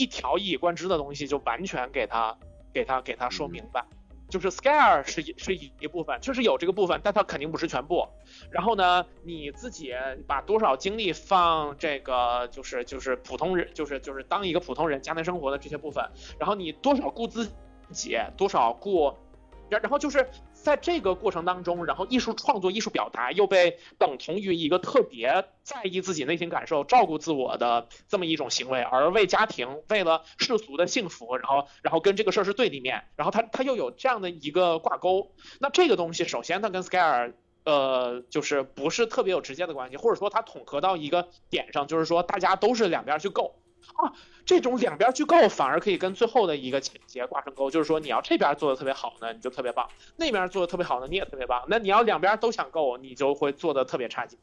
一条一以贯之的东西就完全给他给他给他说明白。就是 scare 是一是一一部分，确实有这个部分，但它肯定不是全部。然后呢，你自己把多少精力放这个，就是就是普通人，就是就是当一个普通人家庭生活的这些部分，然后你多少顾自己，多少顾，然然后就是。在这个过程当中，然后艺术创作、艺术表达又被等同于一个特别在意自己内心感受、照顾自我的这么一种行为，而为家庭、为了世俗的幸福，然后然后跟这个事儿是对立面，然后他他又有这样的一个挂钩。那这个东西，首先它跟 scare，呃，就是不是特别有直接的关系，或者说它统合到一个点上，就是说大家都是两边去够。啊，这种两边去够，反而可以跟最后的一个情节挂上钩。就是说，你要这边做的特别好呢，你就特别棒；那边做的特别好呢，你也特别棒。那你要两边都想够，你就会做的特别差劲。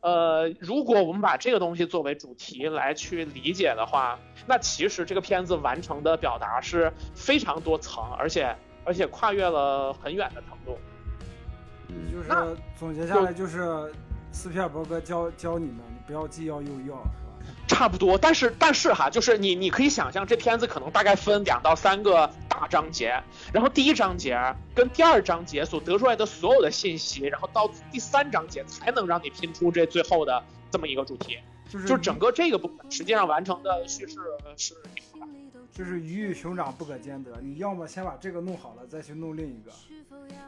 呃，如果我们把这个东西作为主题来去理解的话，那其实这个片子完成的表达是非常多层，而且而且跨越了很远的程度。就是总结下来，就是斯皮尔伯格教教你们，你不要既要又要。差不多，但是但是哈，就是你你可以想象，这片子可能大概分两到三个大章节，然后第一章节跟第二章节所得出来的所有的信息，然后到第三章节才能让你拼出这最后的这么一个主题，就是整个这个部分实际上完成的叙事是。就是鱼与熊掌不可兼得，你要么先把这个弄好了，再去弄另一个。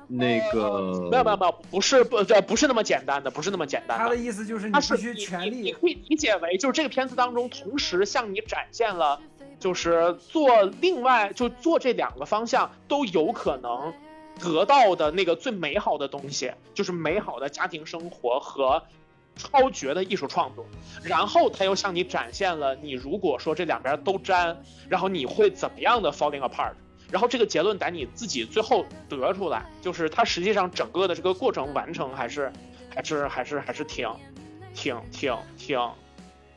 那个没有没有没有，不是不这不是那么简单的，不是那么简单。他的意思就是你必须全力。你可以理解为，就是这个片子当中同时向你展现了，就是做另外就做这两个方向都有可能得到的那个最美好的东西，就是美好的家庭生活和。超绝的艺术创作，然后他又向你展现了你如果说这两边都沾，然后你会怎么样的 falling apart，然后这个结论得你自己最后得出来，就是它实际上整个的这个过程完成还是还是还是还是挺挺挺挺，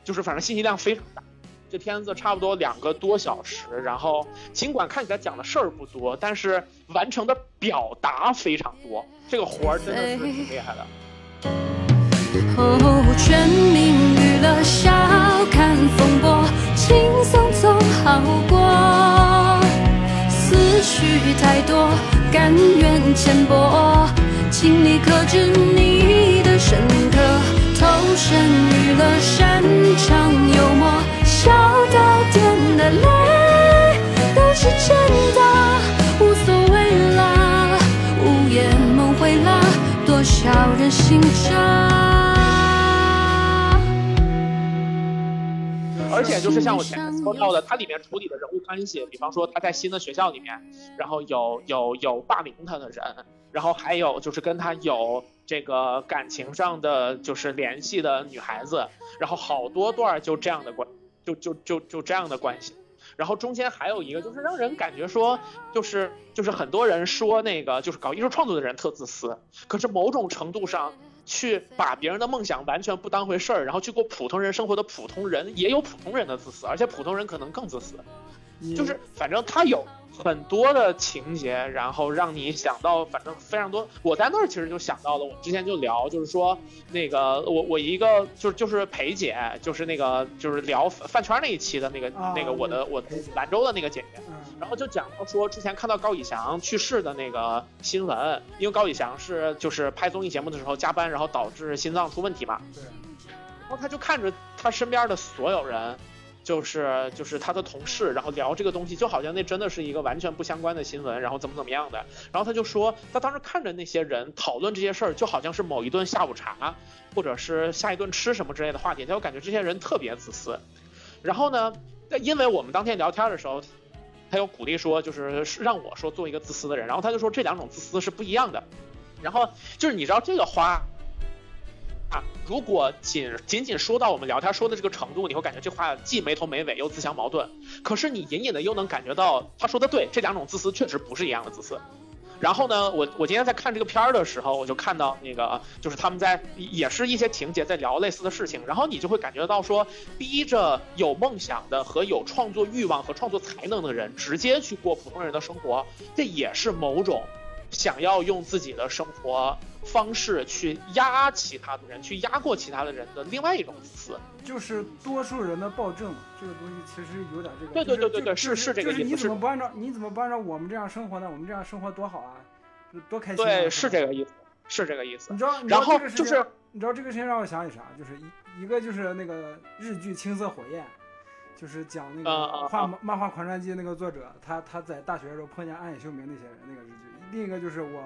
就是反正信息量非常大，这片子差不多两个多小时，然后尽管看起来讲的事儿不多，但是完成的表达非常多，这个活儿真的是挺厉害的。哦，全民娱乐，笑看风波，轻松总好过。思绪太多，甘愿浅薄，请你克制你的深刻。投身娱乐，擅长幽默，笑到点的泪都是真的，无所谓啦，午夜梦回啦，多少人醒着。而且就是像我前面说到的，它里面处理的人物关系，比方说他在新的学校里面，然后有有有霸凌他的人，然后还有就是跟他有这个感情上的就是联系的女孩子，然后好多段就这样的关，就就就就这样的关系，然后中间还有一个就是让人感觉说，就是就是很多人说那个就是搞艺术创作的人特自私，可是某种程度上。去把别人的梦想完全不当回事儿，然后去过普通人生活的普通人，也有普通人的自私，而且普通人可能更自私，就是反正他有。很多的情节，然后让你想到，反正非常多。我在那儿其实就想到了，我之前就聊，就是说那个我我一个就是就是裴姐，就是那个就是聊饭圈那一期的那个那个我的我兰州的那个姐姐，然后就讲到说之前看到高以翔去世的那个新闻，因为高以翔是就是拍综艺节目的时候加班，然后导致心脏出问题嘛，对，然后他就看着他身边的所有人。就是就是他的同事，然后聊这个东西，就好像那真的是一个完全不相关的新闻，然后怎么怎么样的。然后他就说，他当时看着那些人讨论这些事儿，就好像是某一顿下午茶，或者是下一顿吃什么之类的话题，他就感觉这些人特别自私。然后呢，因为我们当天聊天的时候，他又鼓励说，就是让我说做一个自私的人。然后他就说这两种自私是不一样的。然后就是你知道这个花。啊，如果仅仅仅说到我们聊天说的这个程度，你会感觉这话既没头没尾又自相矛盾。可是你隐隐的又能感觉到他说的对，这两种自私确实不是一样的自私。然后呢，我我今天在看这个片儿的时候，我就看到那个就是他们在也是一些情节在聊类似的事情，然后你就会感觉到说，逼着有梦想的和有创作欲望和创作才能的人直接去过普通人的生活，这也是某种。想要用自己的生活方式去压其他的人，去压过其他的人的另外一种词，就是多数人的暴政。这个东西其实有点这个。对对对对对，是是这个意思。就是你怎么不按照你怎么不按照我们这样生活呢？我们这样生活多好啊，多开心。对，是这个意思，是这个意思。你知道，然后就是你知道这个事情让我想起啥？就是一一个就是那个日剧《青色火焰》。就是讲那个画漫画狂战记那个作者，他他在大学的时候碰见暗野秀明那些人那个日剧。另一个就是我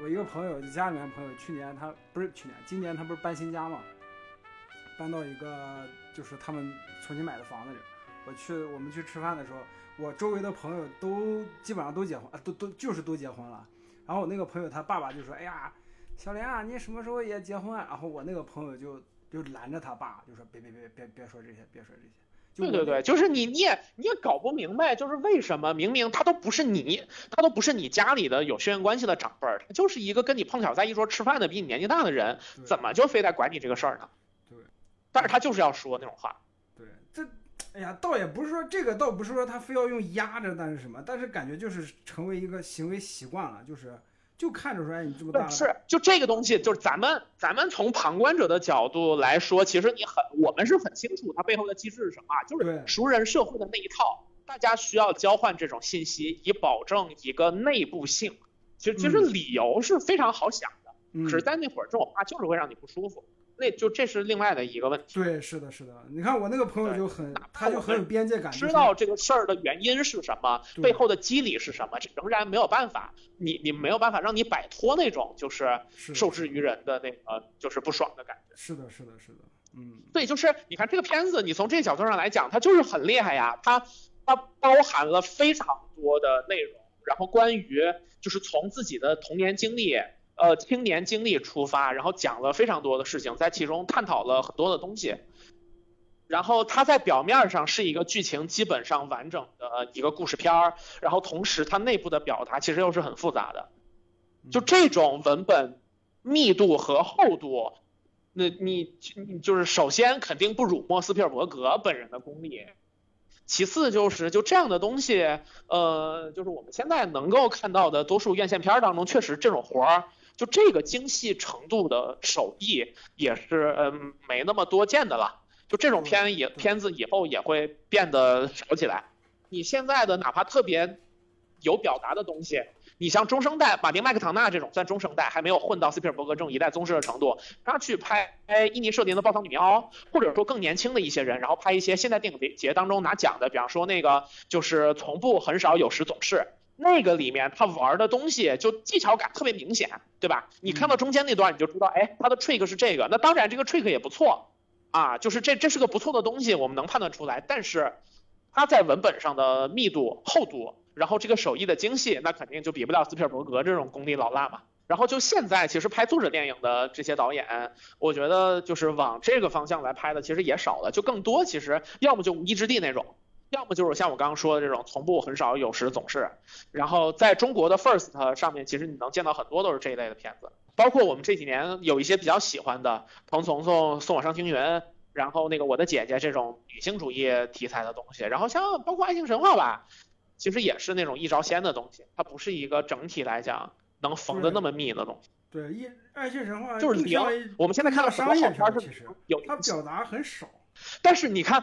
我一个朋友，家里面朋友，去年他不是去年，今年他不是搬新家嘛，搬到一个就是他们重新买的房子里。我去我们去吃饭的时候，我周围的朋友都基本上都结婚啊，都都就是都结婚了。然后我那个朋友他爸爸就说：“哎呀，小莲啊，你什么时候也结婚？”然后我那个朋友就就拦着他爸，就说：“别别别别别说这些，别说这些。”对对对，就是你你也你也搞不明白，就是为什么明明他都不是你，他都不是你家里的有血缘关系的长辈儿，他就是一个跟你碰巧在一桌吃饭的比你年纪大的人，怎么就非得管你这个事儿呢？对，但是他就是要说那种话。对，这，哎呀，倒也不是说这个，倒不是说他非要用压着，但是什么，但是感觉就是成为一个行为习惯了，就是。就看着说，哎，你这么大是就这个东西，就是咱们咱们从旁观者的角度来说，其实你很我们是很清楚它背后的机制是什么，就是熟人社会的那一套，大家需要交换这种信息，以保证一个内部性。其实其实理由是非常好想的，可是在那会儿这种话就是会让你不舒服。那就这是另外的一个问题。对，是的，是的。你看我那个朋友就很，他就很有边界感，知道这个事儿的原因是什么，背后的机理是什么，这仍然没有办法，你你没有办法让你摆脱那种就是受制于人的那个就是不爽的感觉。是的，是的，是的。嗯，对，就是你看这个片子，你从这个角度上来讲，它就是很厉害呀，它它包含了非常多的内容，然后关于就是从自己的童年经历。呃，青年经历出发，然后讲了非常多的事情，在其中探讨了很多的东西。然后它在表面上是一个剧情基本上完整的一个故事片儿，然后同时它内部的表达其实又是很复杂的。就这种文本密度和厚度，那你你就是首先肯定不辱没斯皮尔伯格本人的功力，其次就是就这样的东西，呃，就是我们现在能够看到的多数院线片当中，确实这种活儿。就这个精细程度的手艺也是嗯没那么多见的了。就这种片也片子以后也会变得少起来。你现在的哪怕特别有表达的东西，你像中生代马丁麦克唐纳这种算中生代，还没有混到斯皮尔伯格这种一代宗师的程度，他去拍印尼舍林的《暴躁女妖》，或者说更年轻的一些人，然后拍一些现代电影节当中拿奖的，比方说那个就是从不很少有时总是。那个里面他玩的东西就技巧感特别明显，对吧？你看到中间那段你就知道，哎，他的 trick 是这个。那当然这个 trick 也不错啊，就是这这是个不错的东西，我们能判断出来。但是他在文本上的密度、厚度，然后这个手艺的精细，那肯定就比不了斯皮尔伯格这种功力老辣嘛。然后就现在其实拍作者电影的这些导演，我觉得就是往这个方向来拍的其实也少了，就更多其实要么就无一之地那种。要么就是像我刚刚说的这种，从不、很少、有时、总是。然后在中国的 First 上面，其实你能见到很多都是这一类的片子，包括我们这几年有一些比较喜欢的《彭从从送我上青云》，然后那个我的姐姐这种女性主义题材的东西，然后像包括爱情神话吧，其实也是那种一招鲜的东西，它不是一个整体来讲能缝的那么密的东西。对，一爱情神话就是零。我们现在看到商业片其实有它表达很少，但是你看。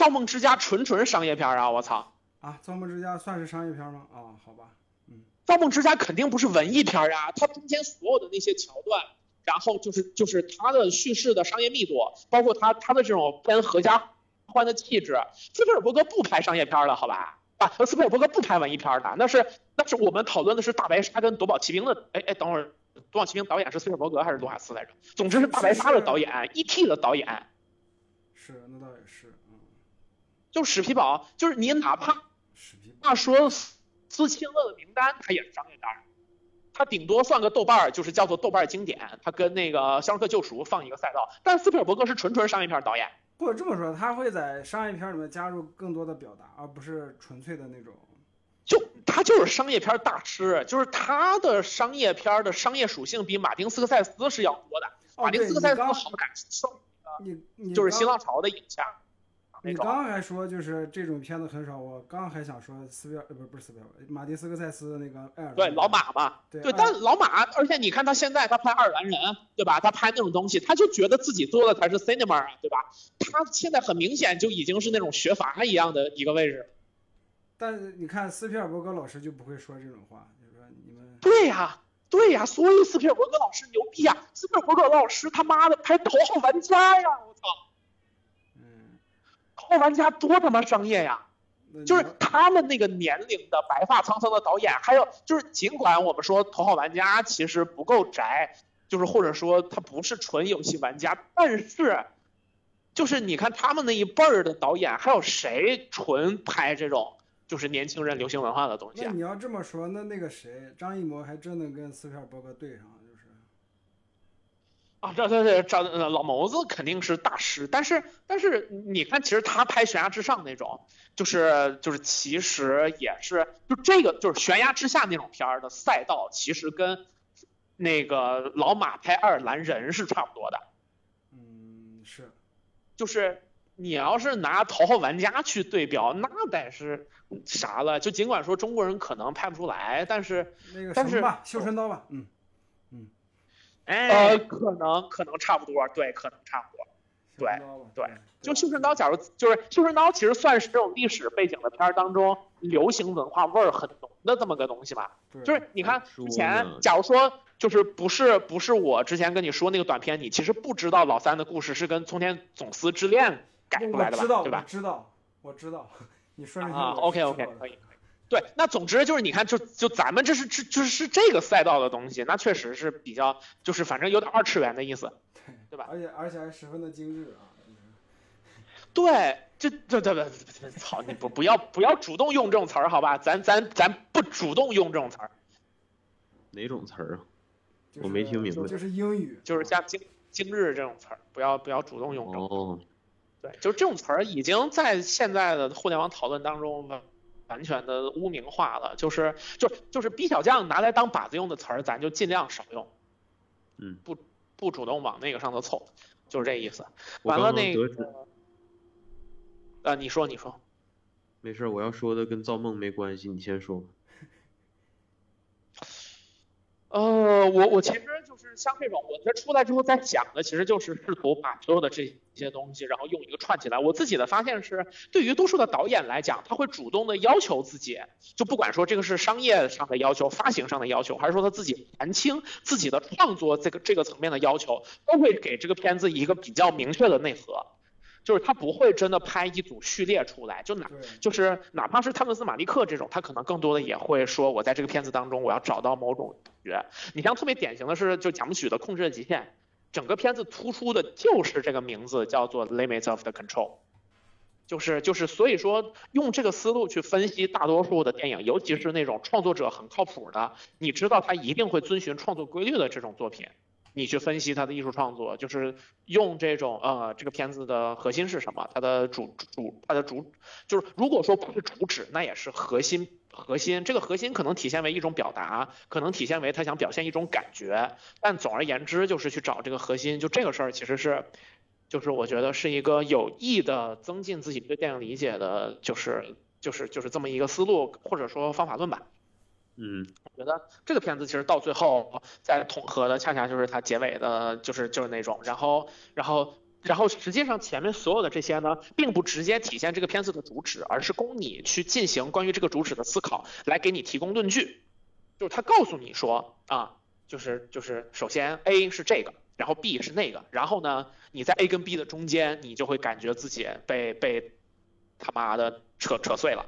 造梦之家纯纯商业片啊！我操！啊，造梦之家算是商业片吗？啊，好吧，嗯，造梦之家肯定不是文艺片啊，它中间所有的那些桥段，然后就是就是它的叙事的商业密度，包括它它的这种偏合家欢的气质。斯皮尔伯格不拍商业片了，好吧？啊，斯皮尔伯格不拍文艺片的，那是那是我们讨论的是大白鲨跟夺宝奇兵的。哎哎，等会儿，夺宝奇兵导演是斯皮尔伯格还是罗卡斯来着？总之是大白鲨的导演，E.T. 的导演。是，那倒也是。就史皮堡，就是你哪怕那说斯钦勒的名单，他也是商业片儿，他顶多算个豆瓣儿，就是叫做豆瓣经典，他跟那个《肖申克救赎》放一个赛道。但斯皮尔伯格是纯纯商业片导演，或者这么说，他会在商业片里面加入更多的表达，而不是纯粹的那种。就他就是商业片大师，就是他的商业片的商业属性比马丁斯科塞斯是要多的。马丁斯科塞斯好感受，你就是新浪潮的影像。你刚刚还说就是这种片子很少，我刚刚还想说斯皮尔呃不是不是斯皮尔，马丁斯科塞斯那个爱尔兰对老马嘛，对对，但老马，而且你看他现在他拍爱尔兰人，对吧？他拍那种东西，他就觉得自己做的才是 cinema 啊，对吧？他现在很明显就已经是那种学阀一样的一个位置。但是你看斯皮尔伯格老师就不会说这种话，就是说你们对呀，对呀，所以斯皮尔伯格老师牛逼呀！斯皮尔伯格老师他妈的拍《头号玩家》呀，我操，嗯，《头号玩家》多他妈商业呀！就是他们那个年龄的白发苍苍的导演，还有就是尽管我们说《头号玩家》其实不够宅，就是或者说他不是纯游戏玩家，但是就是你看他们那一辈儿的导演，还有谁纯拍这种就是年轻人流行文化的东西啊？那你要这么说，那那个谁张艺谋还真能跟斯皮尔伯格对上，就是啊，这这这这呃老谋子肯定是大师，但是但是你看，其实他拍《悬崖之上》那种，就是就是其实也是就这个就是《悬崖之下》那种片儿的赛道，其实跟那个老马拍爱尔兰人是差不多的。嗯是就是你要是拿《头号玩家》去对标，那得是啥了？就尽管说中国人可能拍不出来，但是那个但是什么吧，绣春刀吧，嗯，呃，可能可能差不多，对，可能差不多。对对，就《绣春刀》，假如就是《绣春刀》，其实算是这种历史背景的片儿当中，流行文化味儿很浓的这么个东西吧。就是你看说之前，假如说就是不是不是我之前跟你说那个短片，你其实不知道老三的故事是跟《冲天总司之恋》改出来的我知道，吧，对吧我？知道，我知道，你说啊，OK OK 可以。对，那总之就是你看，就就咱们这是这就是是这个赛道的东西，那确实是比较就是反正有点二次元的意思。对对吧而且而且还十分的精致啊，就是对，这这这这操你不不要不要主动用这种词儿好吧？咱咱咱不主动用这种词儿，哪种词儿啊？我没听明白就是英语，就是像精精致这种词儿，不要不要主动用这种。哦，对，就这种词儿已经在现在的互联网讨论当中完完全的污名化了，就是就就是逼小将拿来当靶子用的词儿，咱就尽量少用，嗯，不不主动往那个上头凑，就是这意思。完了那刚刚得知，个，呃，你说你说。没事，我要说的跟造梦没关系，你先说吧。呃，我我其实就是像这种，我这出来之后再讲的，其实就是试图把所有的这些东西，然后用一个串起来。我自己的发现是，对于多数的导演来讲，他会主动的要求自己，就不管说这个是商业上的要求、发行上的要求，还是说他自己谈清自己的创作这个这个层面的要求，都会给这个片子一个比较明确的内核，就是他不会真的拍一组序列出来，就哪，就是哪怕是汤姆斯马利克这种，他可能更多的也会说，我在这个片子当中，我要找到某种感觉。你像特别典型的是，就贾木许的《控制的极限》，整个片子突出的就是这个名字，叫做 Limits of the Control。就是就是，所以说用这个思路去分析大多数的电影，尤其是那种创作者很靠谱的，你知道他一定会遵循创作规律的这种作品，你去分析他的艺术创作，就是用这种呃这个片子的核心是什么，它的主主它的主就是如果说不是主旨，那也是核心核心。这个核心可能体现为一种表达，可能体现为他想表现一种感觉，但总而言之就是去找这个核心。就这个事儿其实是，就是我觉得是一个有意的增进自己对电影理解的，就是就是就是这么一个思路或者说方法论吧。嗯，我觉得这个片子其实到最后在统合的，恰恰就是它结尾的，就是就是那种，然后然后然后实际上前面所有的这些呢，并不直接体现这个片子的主旨，而是供你去进行关于这个主旨的思考，来给你提供论据。就是他告诉你说啊，就是就是首先 A 是这个，然后 B 是那个，然后呢，你在 A 跟 B 的中间，你就会感觉自己被被他妈的扯扯碎了。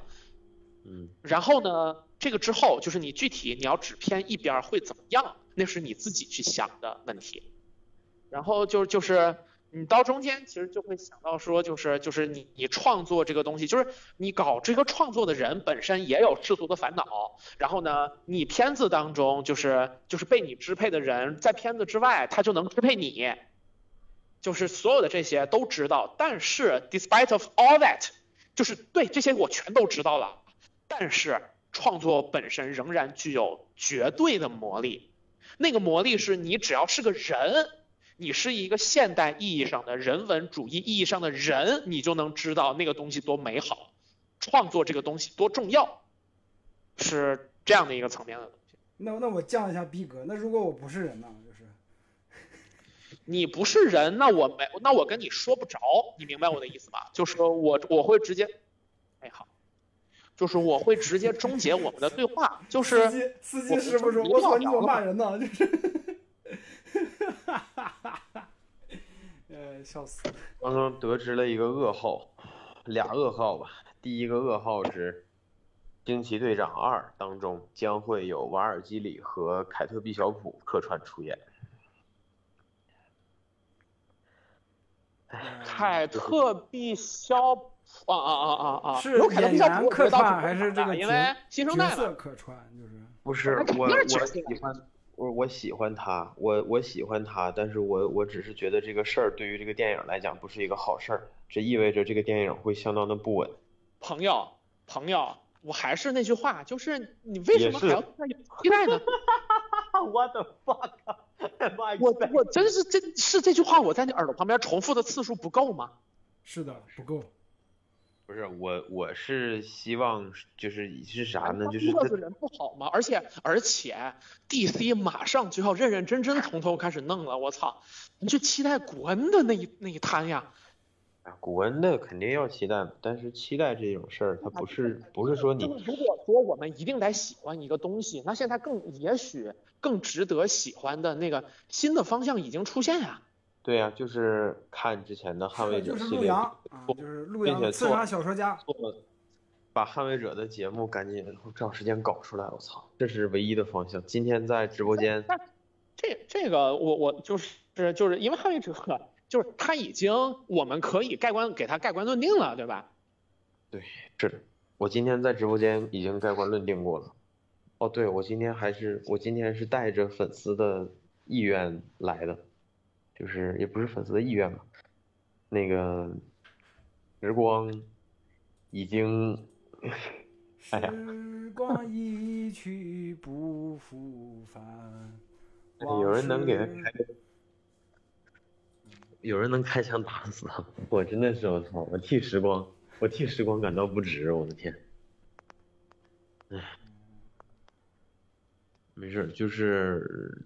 嗯，然后呢，这个之后就是你具体你要只偏一边会怎么样，那是你自己去想的问题。然后就就是你到中间其实就会想到说，就是就是你你创作这个东西，就是你搞这个创作的人本身也有世俗的烦恼。然后呢，你片子当中就是就是被你支配的人，在片子之外他就能支配你，就是所有的这些都知道。但是 despite of all that，就是对这些我全都知道了。但是创作本身仍然具有绝对的魔力，那个魔力是你只要是个人，你是一个现代意义上的人文主义意义上的人，你就能知道那个东西多美好，创作这个东西多重要，是这样的一个层面的东西。那那我降一下逼格，那如果我不是人呢？就是 你不是人，那我没，那我跟你说不着，你明白我的意思吧？就是我我会直接，哎好，就是我会直接终结我们的对话，就是司机司机师傅说，我操，你怎么骂人呢？就是哈哈哈，呃，笑死。刚刚得知了一个噩耗，俩噩耗吧。第一个噩耗是。《惊奇队长二》当中将会有瓦尔基里和凯特·毕晓普客串出演。凯特·毕晓普啊啊啊啊啊！是演员客串还是这个因为新生代客串？就是不是我我喜欢我我喜欢他，我我喜欢他，但是我我只是觉得这个事儿对于这个电影来讲不是一个好事儿，这意味着这个电影会相当的不稳。朋友，朋友。我还是那句话，就是你为什么还要对他有期待呢？我的 fuck！我我真是这是这句话，我在你耳朵旁边重复的次数不够吗？是的，不够。不是我，我是希望就是是啥呢？就是这个人不好吗？而且而且，DC 马上就要认认真真从头开始弄了，我操！你就期待古恩的那一那一摊呀。啊，古恩的肯定要期待，但是期待这种事儿，它不是不是说你。如果说我们一定得喜欢一个东西，那现在更也许更值得喜欢的那个新的方向已经出现呀。对呀，就是看之前的捍卫者系列，就是陆阳刺杀小说家，把捍卫者的节目赶紧找时间搞出来，我操，这是唯一的方向。今天在直播间，这这个我我就是就是因为捍卫者。就是他已经，我们可以盖棺给他盖棺论定了，对吧？对，是的，我今天在直播间已经盖棺论定过了。哦，对，我今天还是我今天是带着粉丝的意愿来的，就是也不是粉丝的意愿吧。那个时光已经，哎呀，时光一去不复返。有人能给他开？有人能开枪打死他，我真的是我操！我替时光，我替时光感到不值，我的天！哎，没事，就是，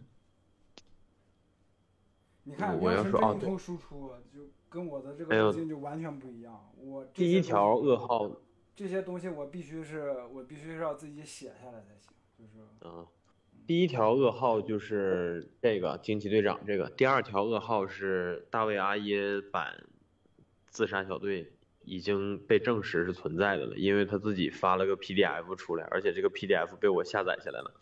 你看，我要说啊，对，输出就跟我的这个路径就完全不一样。我第一条噩耗，这些东西我必须是我必须是要自己写下来才行，就是嗯。第一条噩耗就是这个惊奇队长这个，第二条噩耗是大卫阿耶版自杀小队已经被证实是存在的了，因为他自己发了个 PDF 出来，而且这个 PDF 被我下载下来了。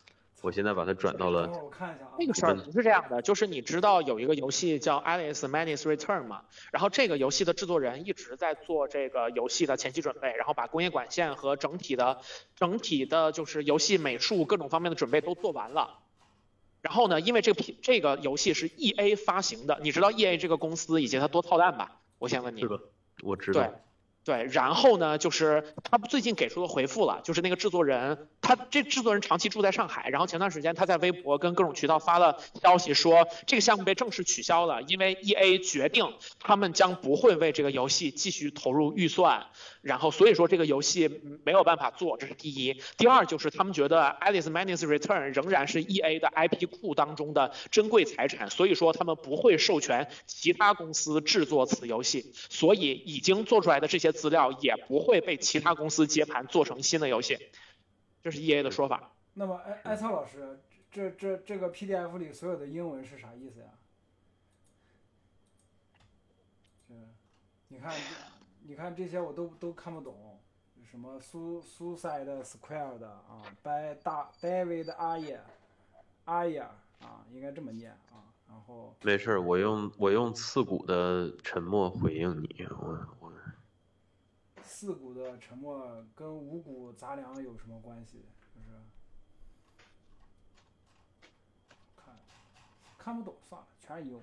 我现在把它转到了。我看一下啊。那个事儿不是这样的，就是你知道有一个游戏叫 Alice Manis Return 吗？然后这个游戏的制作人一直在做这个游戏的前期准备，然后把工业管线和整体的、整体的，就是游戏美术各种方面的准备都做完了。然后呢，因为这个品这个游戏是 EA 发行的，你知道 EA 这个公司以及它多操蛋吧？我先问你。是的，我知道。对。对，然后呢，就是他最近给出的回复了，就是那个制作人，他这制作人长期住在上海，然后前段时间他在微博跟各种渠道发了消息，说这个项目被正式取消了，因为 E A 决定他们将不会为这个游戏继续投入预算，然后所以说这个游戏没有办法做，这是第一。第二就是他们觉得 Alice Manus Return 仍然是 E A 的 I P 库当中的珍贵财产，所以说他们不会授权其他公司制作此游戏，所以已经做出来的这些。资料也不会被其他公司接盘做成新的游戏，这是 E A 的说法。那么，艾艾草老师，这这这个 P D F 里所有的英文是啥意思呀？嗯，你看，你看这些我都都看不懂，什么 Su Suicide Square 的啊，By 大 David 阿野阿野啊，应该这么念啊。然后没事，我用我用刺骨的沉默回应你，我我。四股的沉默跟五股杂粮有什么关系？就是看看不懂，算了，全是英文。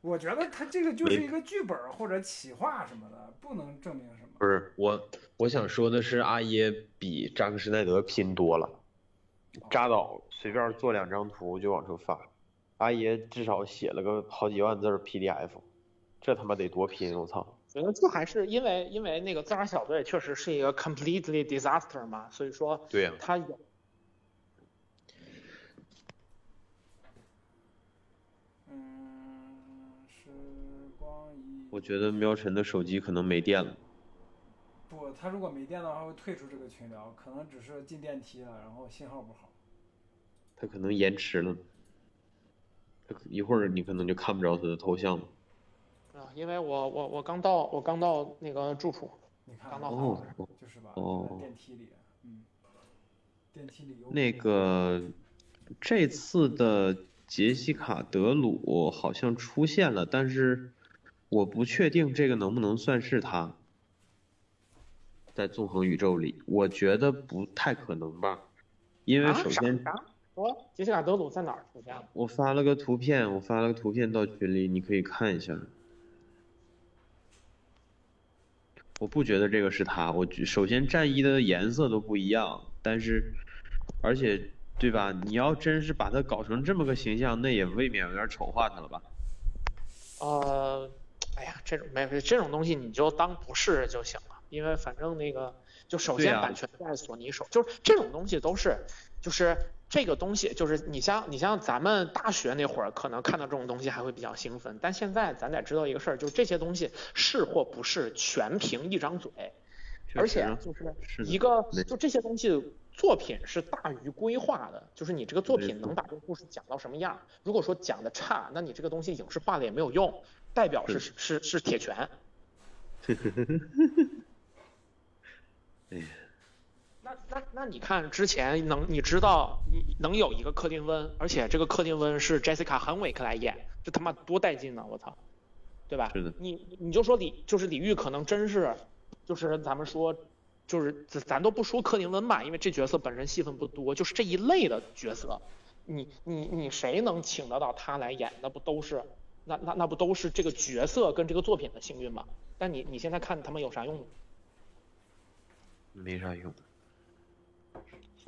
我觉得他这个就是一个剧本或者企划什么的，不能证明什么。不是我，我想说的是，阿耶比扎克施耐德拼多了。扎导随便做两张图就往出发。阿爷至少写了个好几万字 PDF，这他妈得多拼！我操！觉得就还是因为因为那个自杀小队确实是一个 completely disaster 嘛，所以说对呀、他有嗯，时光一我觉得喵晨的手机可能没电了。不，他如果没电的话会退出这个群聊，可能只是进电梯了，然后信号不好。他可能延迟了，他一会儿你可能就看不着他的头像了。啊，因为我我我刚到我刚到那个住处，你看刚到就是吧？电梯里，嗯，电梯里有那个这次的杰西卡·德鲁好像出现了，但是我不确定这个能不能算是他。在纵横宇宙里，我觉得不太可能吧，因为啊首先啥啥说杰西卡德鲁在哪儿出现了？我发了个图片，我发了个图片到群里，你可以看一下。我不觉得这个是他，我觉首先战衣的颜色都不一样，但是，而且，对吧？你要真是把他搞成这么个形象，那也未免有点丑化他了吧？呃，哎呀，这种没这种东西你就当不是就行了，因为反正那个就首先版权在索尼手，就是这种东西都是就是这个东西就是你像你像咱们大学那会儿可能看到这种东西还会比较兴奋，但现在咱得知道一个事儿，就是这些东西是或不是全凭一张嘴，而且啊就是一个对就这些东西作品是大于规划的，就是你这个作品能把这个故事讲到什么样。如果说讲的差，那你这个东西影视化了也没有用，代表是是是是铁拳。哎呀，那那那你看之前能你知道你能有一个克林温，而且这个克林温是 Jessica Henwick 来演，这他妈多带劲呢！我操，对吧？是的你你就说李就是李玉可能真是，就是咱们说。就是咱咱都不说克林温吧，因为这角色本身戏份不多，就是这一类的角色，你你你谁能请得到他来演？那不都是那那那不都是这个角色跟这个作品的幸运吗？但你你现在看他们有啥用？没啥用。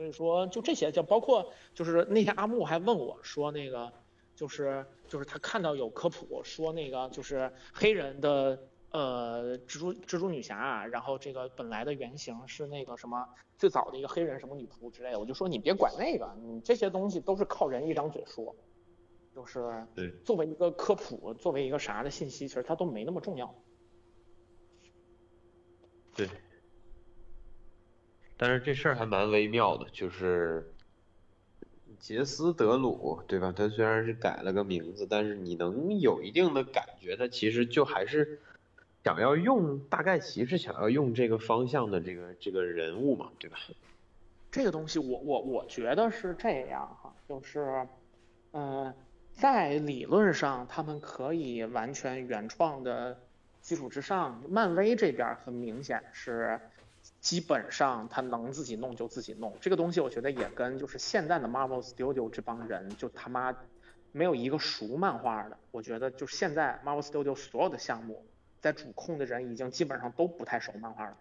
所以说，就这些，就包括就是那天阿木还问我说，那个就是就是他看到有科普说那个就是黑人的呃蜘蛛蜘蛛女侠，啊然后这个本来的原型是那个什么最早的一个黑人什么女仆之类的，我就说你别管那个，你这些东西都是靠人一张嘴说，就是对，作为一个科普，作为一个啥的信息，其实它都没那么重要。对。但是这事儿还蛮微妙的，就是杰斯德鲁，对吧？他虽然是改了个名字，但是你能有一定的感觉，他其实就还是想要用，大概其是想要用这个方向的这个这个人物嘛，对吧？这个东西我我我觉得是这样哈，就是，呃，在理论上他们可以完全原创的基础之上，漫威这边很明显是基本上他能自己弄就自己弄。这个东西我觉得也跟就是现在的 Marvel Studio 这帮人就他妈没有一个熟漫画的。我觉得就是现在 Marvel Studio 所有的项目在主控的人已经基本上都不太熟漫画了。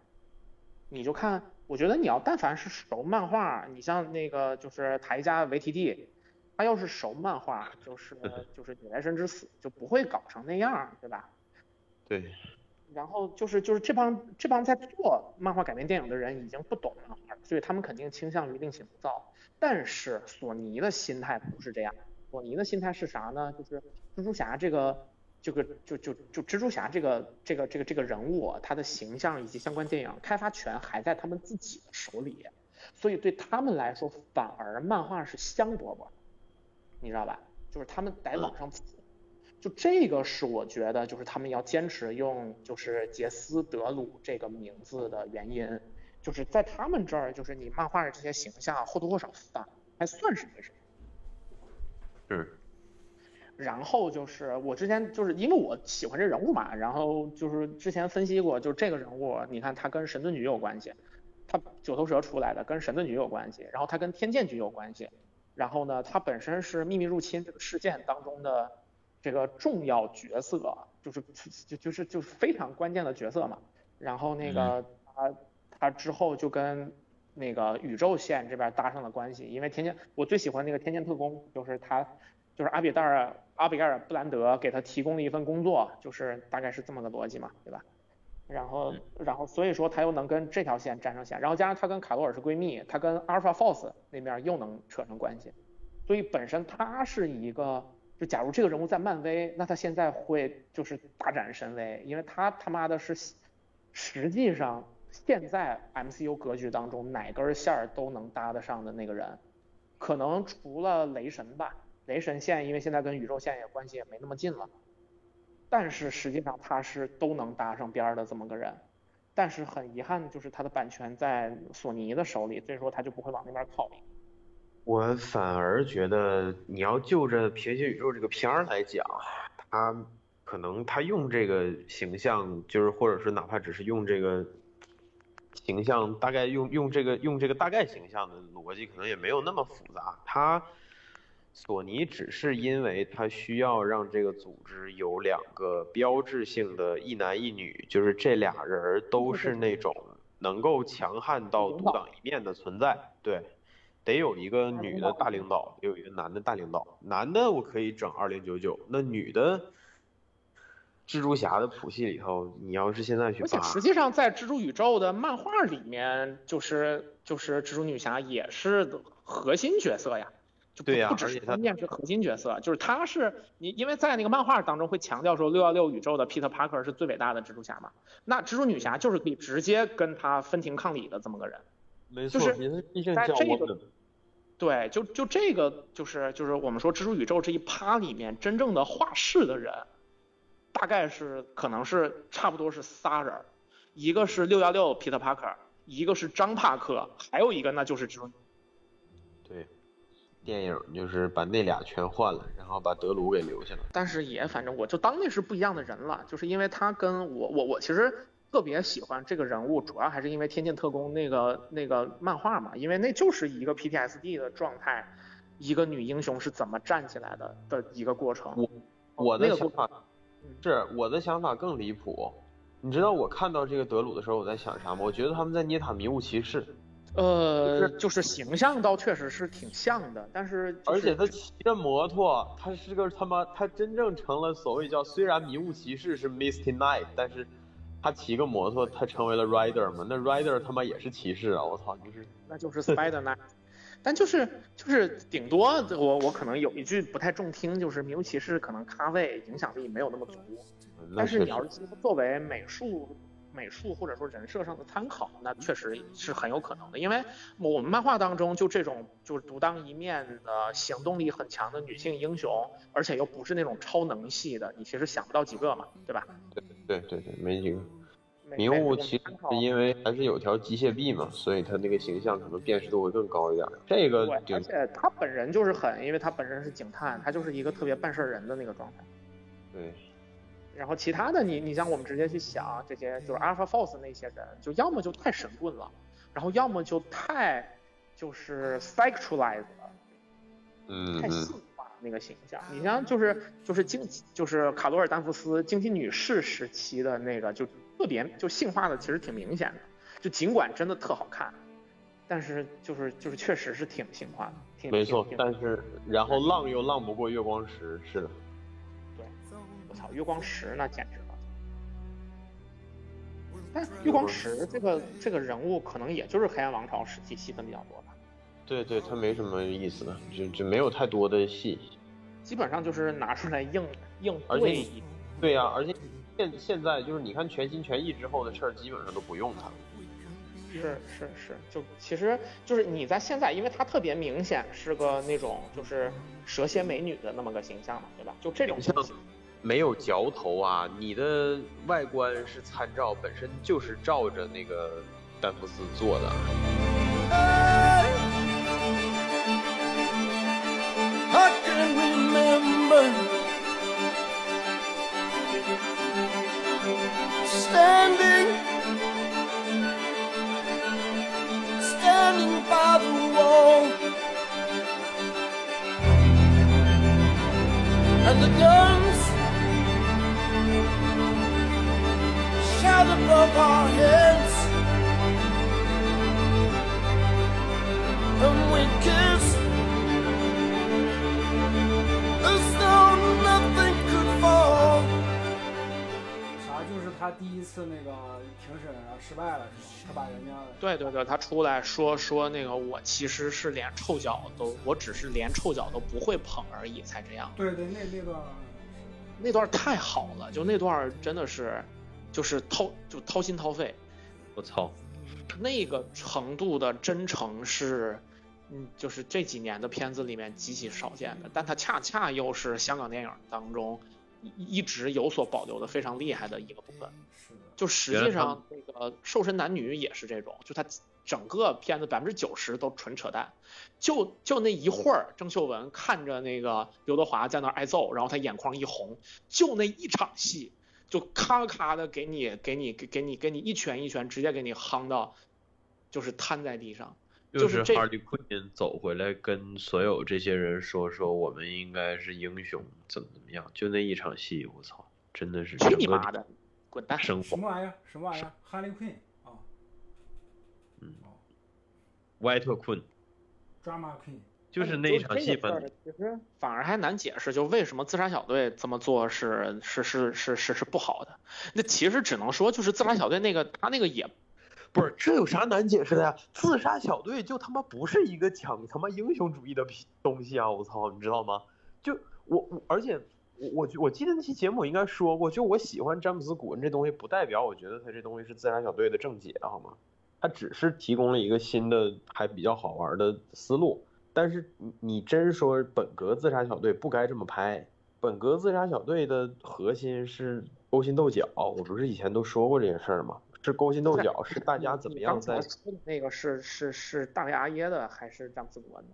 你就看，我觉得你要但凡是熟漫画，你像那个就是台家 VTD，他要是熟漫画，就是就是女来神之死就不会搞成那样，对吧？对，然后就是就是这帮这帮在做漫画改编电影的人已经不懂漫画，所以他们肯定倾向于另起炉灶。但是索尼的心态不是这样，索尼的心态是啥呢？就是蜘蛛侠这个这个就就就蜘蛛侠这个这个这个这个人物，他的形象以及相关电影开发权还在他们自己的手里，所以对他们来说反而漫画是香饽饽，你知道吧？就是他们在网上走。就这个是我觉得，就是他们要坚持用就是杰斯德鲁这个名字的原因，就是在他们这儿，就是你漫画的这些形象或多或少反还算是回事。是，然后就是我之前就是因为我喜欢这人物嘛，然后就是之前分析过，就是这个人物，你看他跟神盾局有关系，他九头蛇出来的跟神盾局有关系，然后他跟天剑局有关系，然后呢，他本身是秘密入侵这个事件当中的这个重要角色，就是就就是就是非常关键的角色嘛。然后那个他他之后就跟那个宇宙线这边搭上了关系，因为天剑我最喜欢那个天剑特工，就是他。就是阿比戴尔阿比盖尔布兰德给他提供了一份工作，就是大概是这么个逻辑嘛，对吧？然后然后所以说他又能跟这条线沾上线，然后加上他跟卡罗尔是闺蜜，他跟阿尔法 Force 那边又能扯上关系，所以本身他是一个。就假如这个人物在漫威，那他现在会就是大展神威，因为他他妈的是实际上现在 MCU 格局当中哪根线儿都能搭得上的那个人，可能除了雷神吧，雷神线因为现在跟宇宙线也关系也没那么近了，但是实际上他是都能搭上边儿的这么个人，但是很遗憾就是他的版权在索尼的手里，所以说他就不会往那边靠。我反而觉得，你要就着平行宇宙这个片儿来讲，他可能他用这个形象，就是或者是哪怕只是用这个形象，大概用用这个用这个大概形象的逻辑，可能也没有那么复杂。他索尼只是因为他需要让这个组织有两个标志性的一男一女，就是这俩人都是那种能够强悍到独当一面的存在，对。得有一个女的大领导，得有一个男的大领导。男的我可以整二零九九，那女的，蜘蛛侠的谱系里头，你要是现在去，而且实际上在蜘蛛宇宙的漫画里面，就是就是蜘蛛女侠也是核心角色呀，就不不只是关键是核心角色，就是她是你因为在那个漫画当中会强调说六幺六宇宙的 Peter Parker 是最伟大的蜘蛛侠嘛，那蜘蛛女侠就是可以直接跟他分庭抗礼的这么个人。没错，就是在这个，对，就就这个，就是就是我们说蜘蛛宇宙这一趴里面真正的画室的人，大概是可能是差不多是仨人，一个是六幺六 Peter Parker，一个是张帕克，还有一个那就是蜘蛛。对，电影就是把那俩全换了，然后把德鲁给留下了。但是也反正我就当那是不一样的人了，就是因为他跟我我我其实。特别喜欢这个人物，主要还是因为《天剑特工》那个那个漫画嘛，因为那就是一个 PTSD 的状态，一个女英雄是怎么站起来的的一个过程。我我的想法是，我的想法更离谱。你知道我看到这个德鲁的时候我在想啥吗？我觉得他们在捏他迷雾骑士。呃，就是形象倒确实是挺像的，但是而且他骑着摩托，他是个他妈，他真正成了所谓叫虽然迷雾骑士是 Misty Knight，但是。他骑个摩托，他成为了 rider 吗？那 rider 他妈也是骑士啊！我操，就是，那就是 spider man，但就是就是顶多我我可能有一句不太中听，就是迷雾骑士可能咖位影响力没有那么足，但是你要是作为美术。美术或者说人设上的参考，那确实是很有可能的，因为我们漫画当中就这种就是独当一面的行动力很强的女性英雄，而且又不是那种超能系的，你其实想不到几个嘛，对吧？对对对对，没几个。迷雾其实是因为还是有条机械臂嘛，所以他那个形象可能辨识度会更高一点。这个而且他本人就是很，因为他本身是警探，他就是一个特别办事人的那个状态。对。然后其他的你你像我们直接去想这些就是 Alpha Force 那些人，就要么就太神棍了，然后要么就太就是 sexualized 了，嗯，太性化那个形象。你像就是就是经就是卡罗尔丹福斯经济女士时期的那个就特别就性化的其实挺明显的，就尽管真的特好看，但是就是就是确实是挺性化的，挺没错。但是然后浪又浪不过月光石，是的。月光石那简直了，但月光石这个这个人物可能也就是黑暗王朝时期戏份比较多吧。对对，他没什么意思的，就就没有太多的戏，基本上就是拿出来硬硬对。对呀，而且现现在就是你看全心全意之后的事儿，基本上都不用他。是是是，就其实就是你在现在，因为他特别明显是个那种就是蛇蝎美女的那么个形象嘛，对吧？就这种形象。没有嚼头啊！你的外观是参照，本身就是照着那个丹佛斯做的。thebookarens we kiss. There's nothing good 啥就是他第一次那个庭审然后失败了是吗？他把人家对对对他出来说说那个我其实是连臭脚都我只是连臭脚都不会捧而已才这样。对对那那段那段太好了就那段真的是就是掏就掏心掏肺。我操，那个程度的真诚是，嗯，就是这几年的片子里面极其少见的，但它恰恰又是香港电影当中一一直有所保留的非常厉害的一个部分。是，就实际上那个瘦身男女也是这种，就他整个片子百分之九十都纯扯淡，就就那一会儿，郑秀文看着那个刘德华在那挨揍，然后他眼眶一红，就那一场戏，就咔咔的给你给你给给你给你一拳一拳直接给你夯到，就是瘫在地上。就是这哈利昆走回来跟所有这些人说说，我们应该是英雄，怎么怎么样？就那一场戏，我操，真的是去你妈的，滚蛋！生什么玩意儿？什么玩意儿？哈利昆啊，嗯，歪特昆，drama queen，就是那一场戏本其实反而还难解释，就为什么自杀小队这么做是是是是是是不好的？那其实只能说就是自杀小队那个他那个也。不是，这有啥难解释的呀？自杀小队就他妈不是一个讲他妈英雄主义的东西啊！我操，你知道吗？就我我，而且我我我记得那期节目应该说过，就我喜欢詹姆斯古恩这东西，不代表我觉得他这东西是自杀小队的正解，好吗？他只是提供了一个新的还比较好玩的思路。但是你你真说本格自杀小队不该这么拍，本格自杀小队的核心是勾心斗角，我不是以前都说过这件事儿吗？是勾心斗角，是大家怎么样在？那个是是是大卫阿耶的还是詹姆斯古恩的？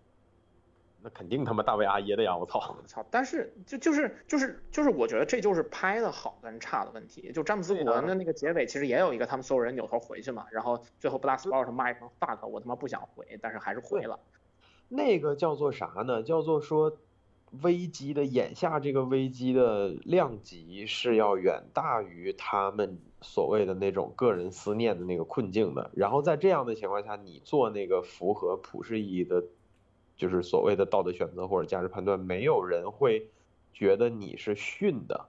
那肯定他妈大卫阿耶的呀！我操！我操！但是就就是就是就是，我觉得这就是拍的好跟差的问题。就詹姆斯古恩的那个结尾，其实也有一个他们所有人扭头回去嘛，然后最后布拉斯鲍尔骂一声 fuck，我他妈不想回，但是还是回了。那个叫做啥呢？叫做说。危机的眼下这个危机的量级是要远大于他们所谓的那种个人思念的那个困境的。然后在这样的情况下，你做那个符合普世意义的，就是所谓的道德选择或者价值判断，没有人会觉得你是逊的。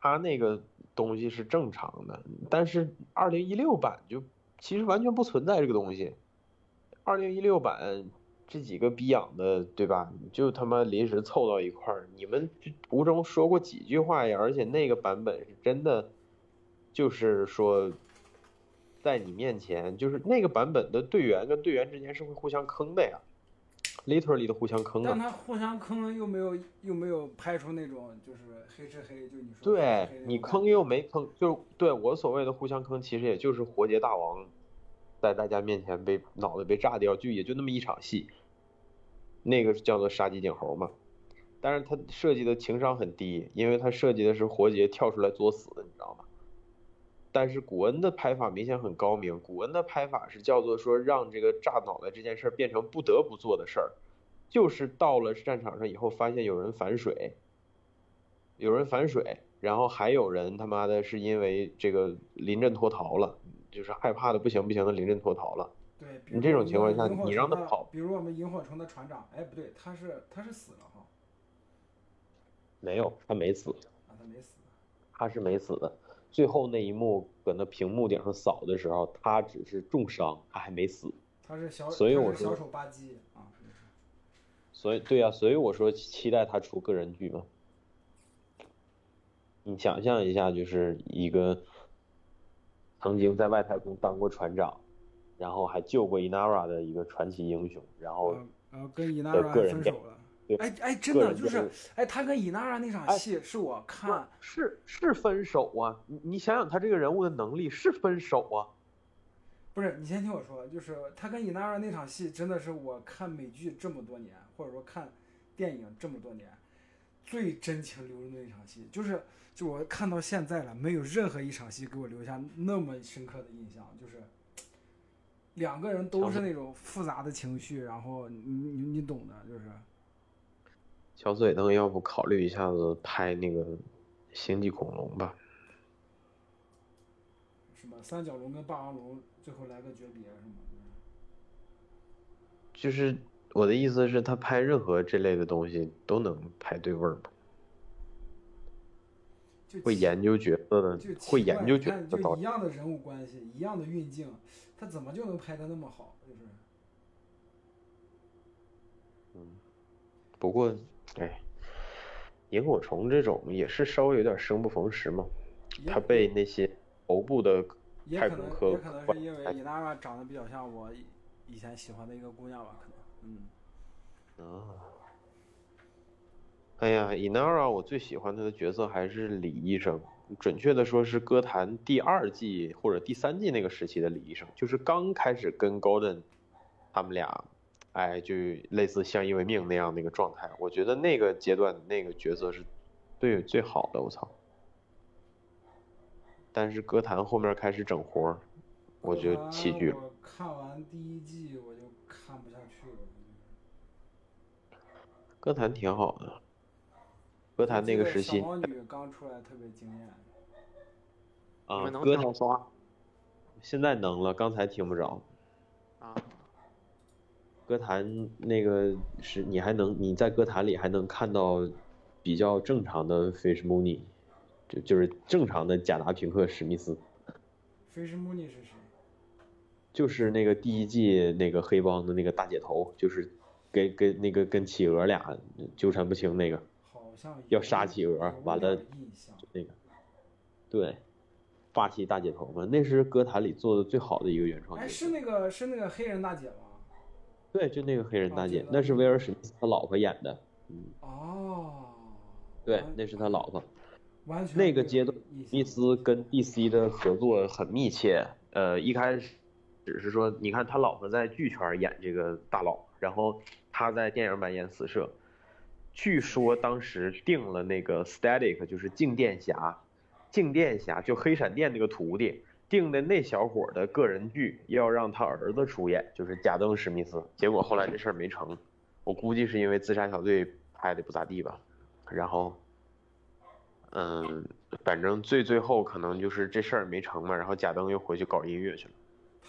他那个东西是正常的，但是二零一六版就其实完全不存在这个东西。二零一六版。这几个逼养的，对吧？就他妈临时凑到一块儿，你们途中说过几句话呀？而且那个版本是真的，就是说，在你面前，就是那个版本的队员跟队员之间是会互相坑的呀，literally 的互相坑但他互相坑又没有又没有拍出那种就是黑吃黑，就你说对你坑又没坑，就是对我所谓的互相坑，其实也就是活结大王在大家面前被脑袋被炸掉，就也就那么一场戏。那个叫做杀鸡儆猴嘛，但是他设计的情商很低，因为他设计的是活结跳出来作死，你知道吗？但是古恩的拍法明显很高明，古恩的拍法是叫做说让这个炸脑袋这件事变成不得不做的事儿，就是到了战场上以后发现有人反水，有人反水，然后还有人他妈的是因为这个临阵脱逃了，就是害怕的不行不行的临阵脱逃了。对，你这种情况下，你让他跑，比如我们萤火虫的船长，哎，不对，他是他是死了哈，没有，他没死，啊，他没死，他是没死的。最后那一幕搁那屏幕顶上扫的时候，他只是重伤，他还没死。他是小，所以我说小丑吧唧啊，所以对呀，所以我说期待他出个人剧嘛。你想象一下，就是一个曾经在外太空当过船长。然后还救过伊娜拉的一个传奇英雄，然后然后跟伊娜拉分手了。哎哎，真的就是哎，他跟伊娜拉那场戏是我看是是分手啊！你你想想他这个人物的能力是分手啊？不是，你先听我说，就是他跟伊娜拉那场戏真的是我看美剧这么多年，或者说看电影这么多年最真情流露的那场戏，就是就我看到现在了，没有任何一场戏给我留下那么深刻的印象，就是。两个人都是那种复杂的情绪，然后你你你懂的，就是。小嘴灯要不考虑一下子拍那个星际恐龙吧？什么三角龙跟霸王龙最后来个诀别是吗？就是我的意思是，他拍任何这类的东西都能拍对味儿吗？会研究角色的会研究角色导就一样的人物关系，一样的运镜，他怎么就能拍的那么好？就是不过，哎，萤火虫这种也是稍微有点生不逢时嘛，也它被那些头部的也可能太空科也可能幻是因为哎伊娜拉长得比较像我以以前喜欢的一个姑娘吧，可能嗯。啊。哎呀，Inara，我最喜欢她的角色还是李医生，准确的说是歌坛第二季或者第三季那个时期的李医生，就是刚开始跟 Golden 他们俩，哎，就类似相依为命那样的一个状态。我觉得那个阶段那个角色是对最好的，我操。但是歌坛后面开始整活儿，我就歌弃剧了。看完第一季。歌坛挺好的，歌坛那个时期小毛女刚出来特别惊艳，啊，歌坛听我说话现在能了，刚才听不着。啊？歌坛那个是你还能你在歌坛里还能看到比较正常的 Fish Mooney，就就是正常的贾达平克史密斯，Fish Money 是谁？就是那个第一季那个黑帮的那个大姐头，就是跟跟那个跟企鹅俩纠缠不清那个好像要杀企鹅完了。那个，对，霸气大姐头嘛，那是歌坛里做的最好的一个原创哎，是那个是那个黑人大姐吗？对，就那个黑人大姐那是威尔史密斯他老婆演的，嗯，哦，对，那是他老婆。完全那个阶段，印密斯跟 DC 的合作很密切。呃，一开始只是说，你看他老婆在剧圈演这个大佬，然后他在电影版演死射。据说当时定了那个 Static，就是静电侠，静电侠就黑闪电那个徒弟定的那小伙的个人剧，要让他儿子出演，就是贾登·史密斯。结果后来这事儿没成，我估计是因为自杀小队拍的不咋地吧。然后嗯，反正最最后可能就是这事儿没成嘛，然后贾登又回去搞音乐去了。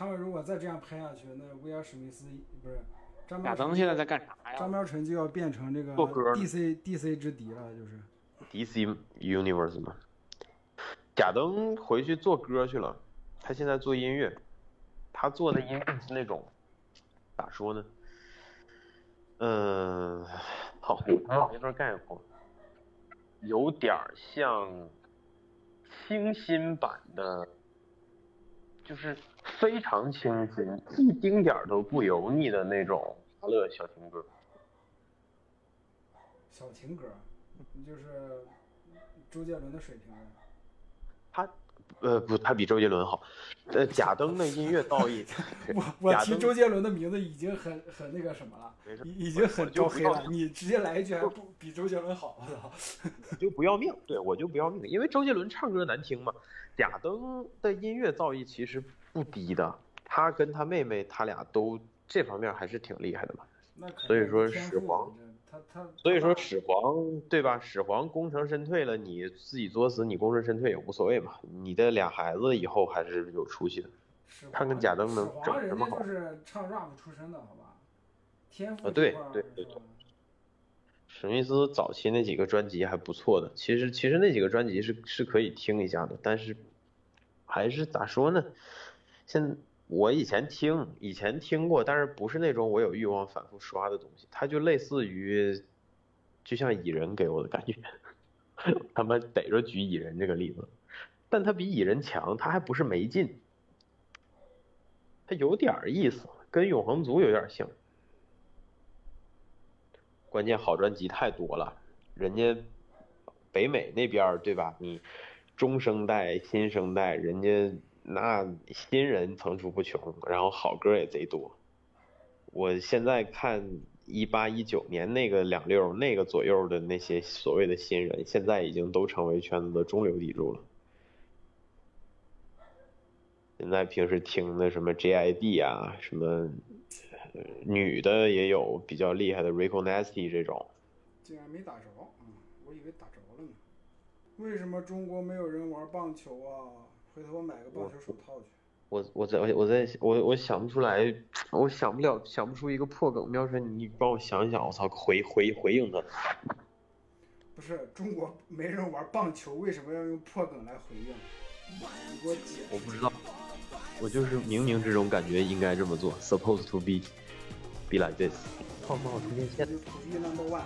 他们如果再这样拍下去，那威尔史密斯不是张亚苗晨当现在在干啥呀张呀？苗晨就要变成这个做歌 DC DC 之敌了，就是 DC Universe 嘛，贾登回去做歌去了，他现在做音乐，他做的音乐是那种咋说呢？嗯，好，我没法概括，有点像清新版的，就是非常清新，一丁点儿都不油腻的那种阿乐小情歌。小情歌，就是周杰伦的水平呗。他呃不，他比周杰伦好。呃，贾登的音乐造诣，我我提周杰伦的名字已经很很那个什么了已已经很招黑了。你直接来一句还不比周杰伦好，我操！就不要命，对我就不要命，因为周杰伦唱歌难听嘛。贾登的音乐造诣其实不低的，他跟他妹妹他俩都这方面还是挺厉害的嘛。那所以说始皇这他他所以说始皇对吧？始皇功成身退了，你自己作死，你功成身退也无所谓嘛。你的俩孩子以后还是有出息的。始看看贾登能整什么好就是唱 rap 出身的，好吧？天赋啊对对对是吧史密斯早期那几个专辑还不错的，其实其实那几个专辑是是可以听一下的，但是还是咋说呢？现我以前听以前听过，但是不是那种我有欲望反复刷的东西，它就类似于，就像蚁人给我的感觉，他们逮着举蚁人这个例子，但他比蚁人强，他还不是没劲，他有点意思，跟永恒族有点像。关键好专辑太多了，人家北美那边对吧？你中生代、新生代，人家那新人层出不穷，然后好歌也贼多。我现在看一八一九年那个两六那个左右的那些所谓的新人，现在已经都成为圈子的中流砥柱了。现在平时听的什么 JID 啊，什么女的也有比较厉害的 Rico Nasty 这种。竟然没打着，嗯，我以为打着了呢。为什么中国没有人玩棒球啊？回头我买个棒球手套去。我我在我在我我想不出来，我想不了想不出一个破梗。喵神，你帮我想一想，我操，回回回应他。不不是中国没人玩棒球，为什么要用破梗来回应？你给我解释。我不知道，我就是冥冥之中感觉应该这么做，supposed to be be like this。泡沫充电线。土地 number one。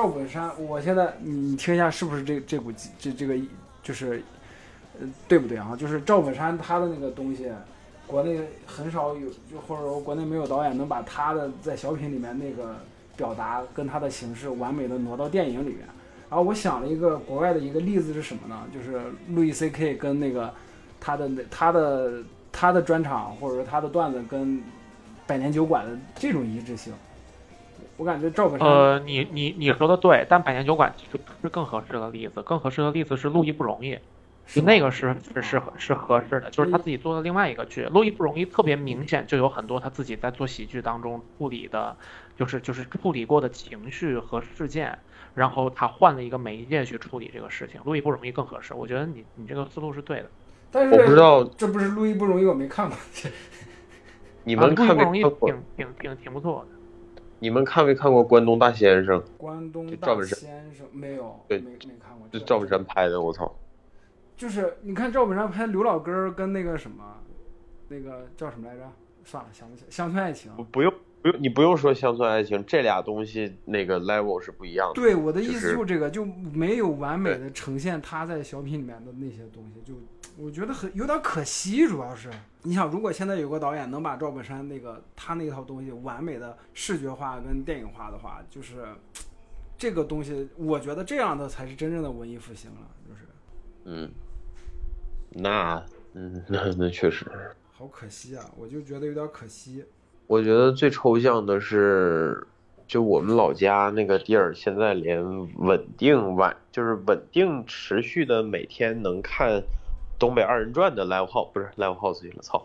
赵本山，我现在你听一下是不是这这股这这个就是，呃，对不对啊？就是赵本山他的那个东西，国内很少有，就或者说国内没有导演能把他的在小品里面那个表达跟他的形式完美的挪到电影里面。然后我想了一个国外的一个例子是什么呢？就是路易 C K 跟那个他的那他的他的专场或者说他的段子跟百年酒馆的这种一致性。我感觉赵本山，呃，你你你说的对，但百年酒馆其实不是更合适的例子，更合适的例子是路易不容易，就那个是是是合是合适的，就是他自己做的另外一个剧，路易不容易特别明显，就有很多他自己在做喜剧当中处理的，就是就是处理过的情绪和事件，然后他换了一个媒介去处理这个事情，路易不容易更合适，我觉得你你这个思路是对的。但是我不知道这不是路易不容易，我没看过。啊 你们看路易不容易没看过？挺挺挺挺不错的。你们看没看过《关东大先生》？关东大就赵本山先生没有，对没没看过。就赵本山拍的，我操！就是你看赵本山拍刘老根儿跟那个什么，那个叫什么来着？算了，想不起来。乡村爱情。不不用不用，你不用说乡村爱情，这俩东西那个 level 是不一样的。对，我的意思就这个，就没有完美的呈现他在小品里面的那些东西，就我觉得很有点可惜。主要是，你想，如果现在有个导演能把赵本山那个他那套东西完美的视觉化跟电影化的话，就是这个东西，我觉得这样的才是真正的文艺复兴了。就是嗯，那嗯那那确实，好可惜啊，我就觉得有点可惜。我觉得最抽象的是，就我们老家那个地儿，现在连稳定晚就是稳定持续的每天能看东北二人转的 live house 不是 live house 去了，操，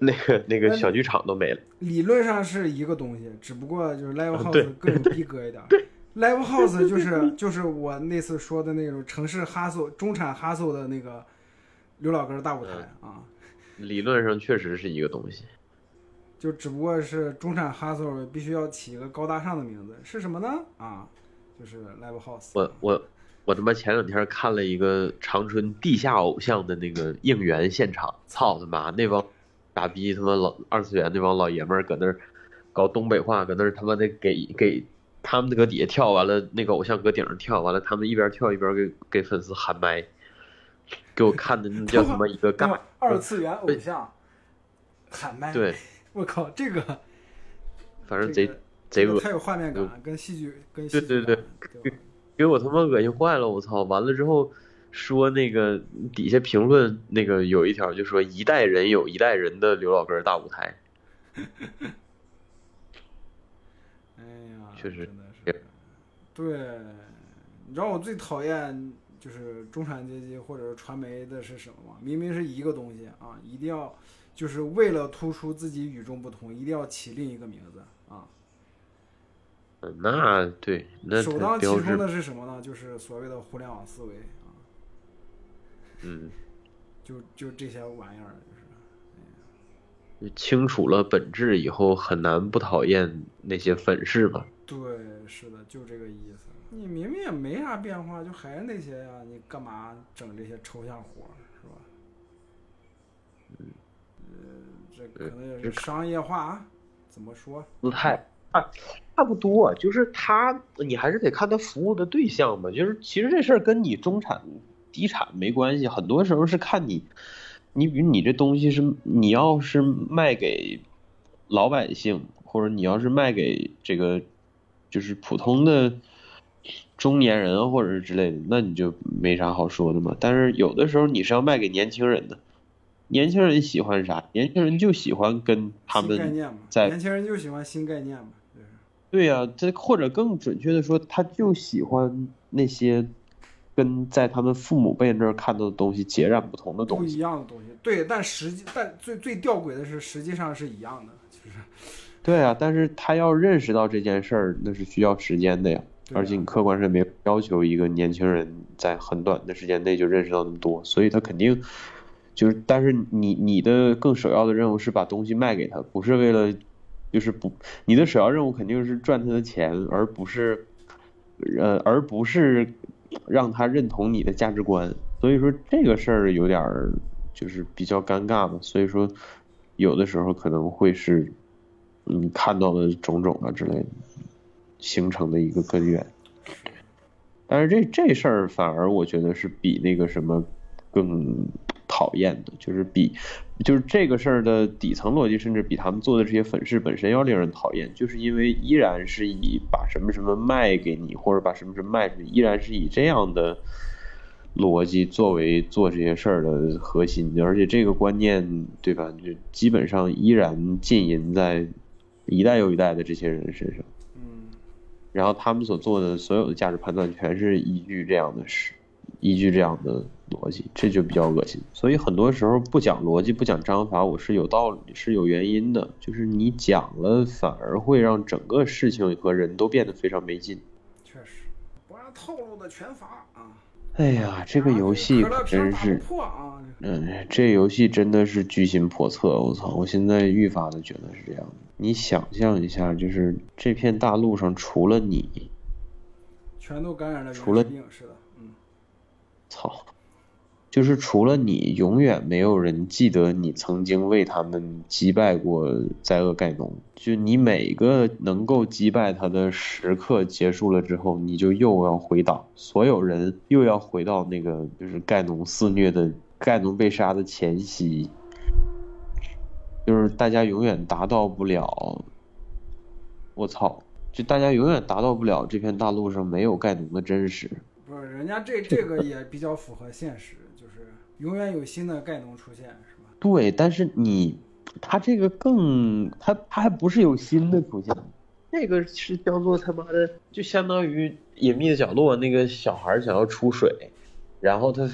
那个那个小剧场都没了。理论上是一个东西，只不过就是 live house 更有逼格一点。live house 就是就是我那次说的那种城市哈搜中产哈搜的那个刘老根儿大舞台嗯啊，理论上确实是一个东西。就只不过是中产哈搜必须要起一个高大上的名字，是什么呢？啊，就是 live house。我我我他妈前两天看了一个长春地下偶像的那个应援现场，操他妈那帮傻逼他妈老二次元那帮老爷们儿搁那儿搞东北话，搁那儿他妈的给给他们搁底下跳完了，那个偶像搁顶上跳完了，他们一边跳一边给给粉丝喊麦，给我看的那叫 他妈一个尬，二次元偶像喊麦，对，我靠，这个反正贼这个贼恶这个太有画面感，跟戏剧跟对对对给给我他妈恶心坏了，我操！完了之后说那个底下评论那个有一条就说一代人有一代人的刘老根大舞台，哎呀，确实真的是。对，你知道我最讨厌就是中产阶级或者是传媒的是什么吗？明明是一个东西啊，一定要就是为了突出自己与众不同，一定要起另一个名字啊。嗯那对，那首当其冲的是什么呢？就是所谓的互联网思维啊，嗯，就就这些玩意儿，就是。清楚了本质以后，很难不讨厌那些粉饰吧？对，是的，就这个意思。你明明也没啥变化，就还是那些呀、你干嘛整这些抽象活儿，是吧？嗯，呃，这可能也是商业化，怎么说？姿态啊，差不多，就是他，你还是得看他服务的对象吧。就是其实这事儿跟你中产、低产没关系，很多时候是看你，你比如你这东西是你要是卖给老百姓，或者你要是卖给这个就是普通的中年人或者是之类的，那你就没啥好说的嘛。但是有的时候你是要卖给年轻人的，年轻人喜欢啥？年轻人就喜欢跟他们新概念嘛，在年轻人就喜欢新概念嘛，就是对呀、这或者更准确的说，他就喜欢那些跟在他们父母辈那儿看到的东西截然不同的东西不一。样的东西。对，但实际但最最吊诡的是，实际上是一样的，就是对啊，但是他要认识到这件事儿，那是需要时间的呀。啊而且你客观上没要求一个年轻人在很短的时间内就认识到那么多，所以他肯定就是，但是你你的更首要的任务是把东西卖给他，不是为了，就是不，你的首要任务肯定是赚他的钱，而不是，呃，而不是让他认同你的价值观。所以说这个事儿有点儿就是比较尴尬吧，所以说有的时候可能会是，嗯，看到的种种啊之类。形成的一个根源。但是这这事儿反而我觉得是比那个什么更讨厌的，就是比就是这个事儿的底层逻辑，甚至比他们做的这些粉饰本身要令人讨厌，就是因为依然是以把什么什么卖给你，或者把什么什么卖出去，依然是以这样的逻辑作为做这些事儿的核心，而且这个观念对吧，就基本上依然浸淫在一代又一代的这些人身上。嗯，然后他们所做的所有的价值判断全是依据这样的事，依据这样的逻辑，这就比较恶心。所以很多时候不讲逻辑、不讲章法，我是有道理、是有原因的。就是你讲了，反而会让整个事情和人都变得非常没劲。确实，不让套路的全罚啊。哎呀，这个游戏可真是。嗯，这游戏真的是居心叵测。我操，我现在愈发的觉得是这样的。你想象一下，就是这片大陆上除了你，全都感染了除了病，似的，嗯，操，就是除了你，永远没有人记得你曾经为他们击败过灾厄盖农。就你每个能够击败他的时刻结束了之后，你就又要回档，所有人又要回到那个就是盖农肆虐的盖农被杀的前夕，就是大家永远达到不了。我操！就大家永远达到不了这片大陆上没有盖农的真实。不是，人家这这个也比较符合现实，永远有新的盖农出现，是吧？对，但是你，他这个更，他他还不是有新的出现，那个是叫做他妈的，就相当于隐秘的角落那个小孩想要出水，然后他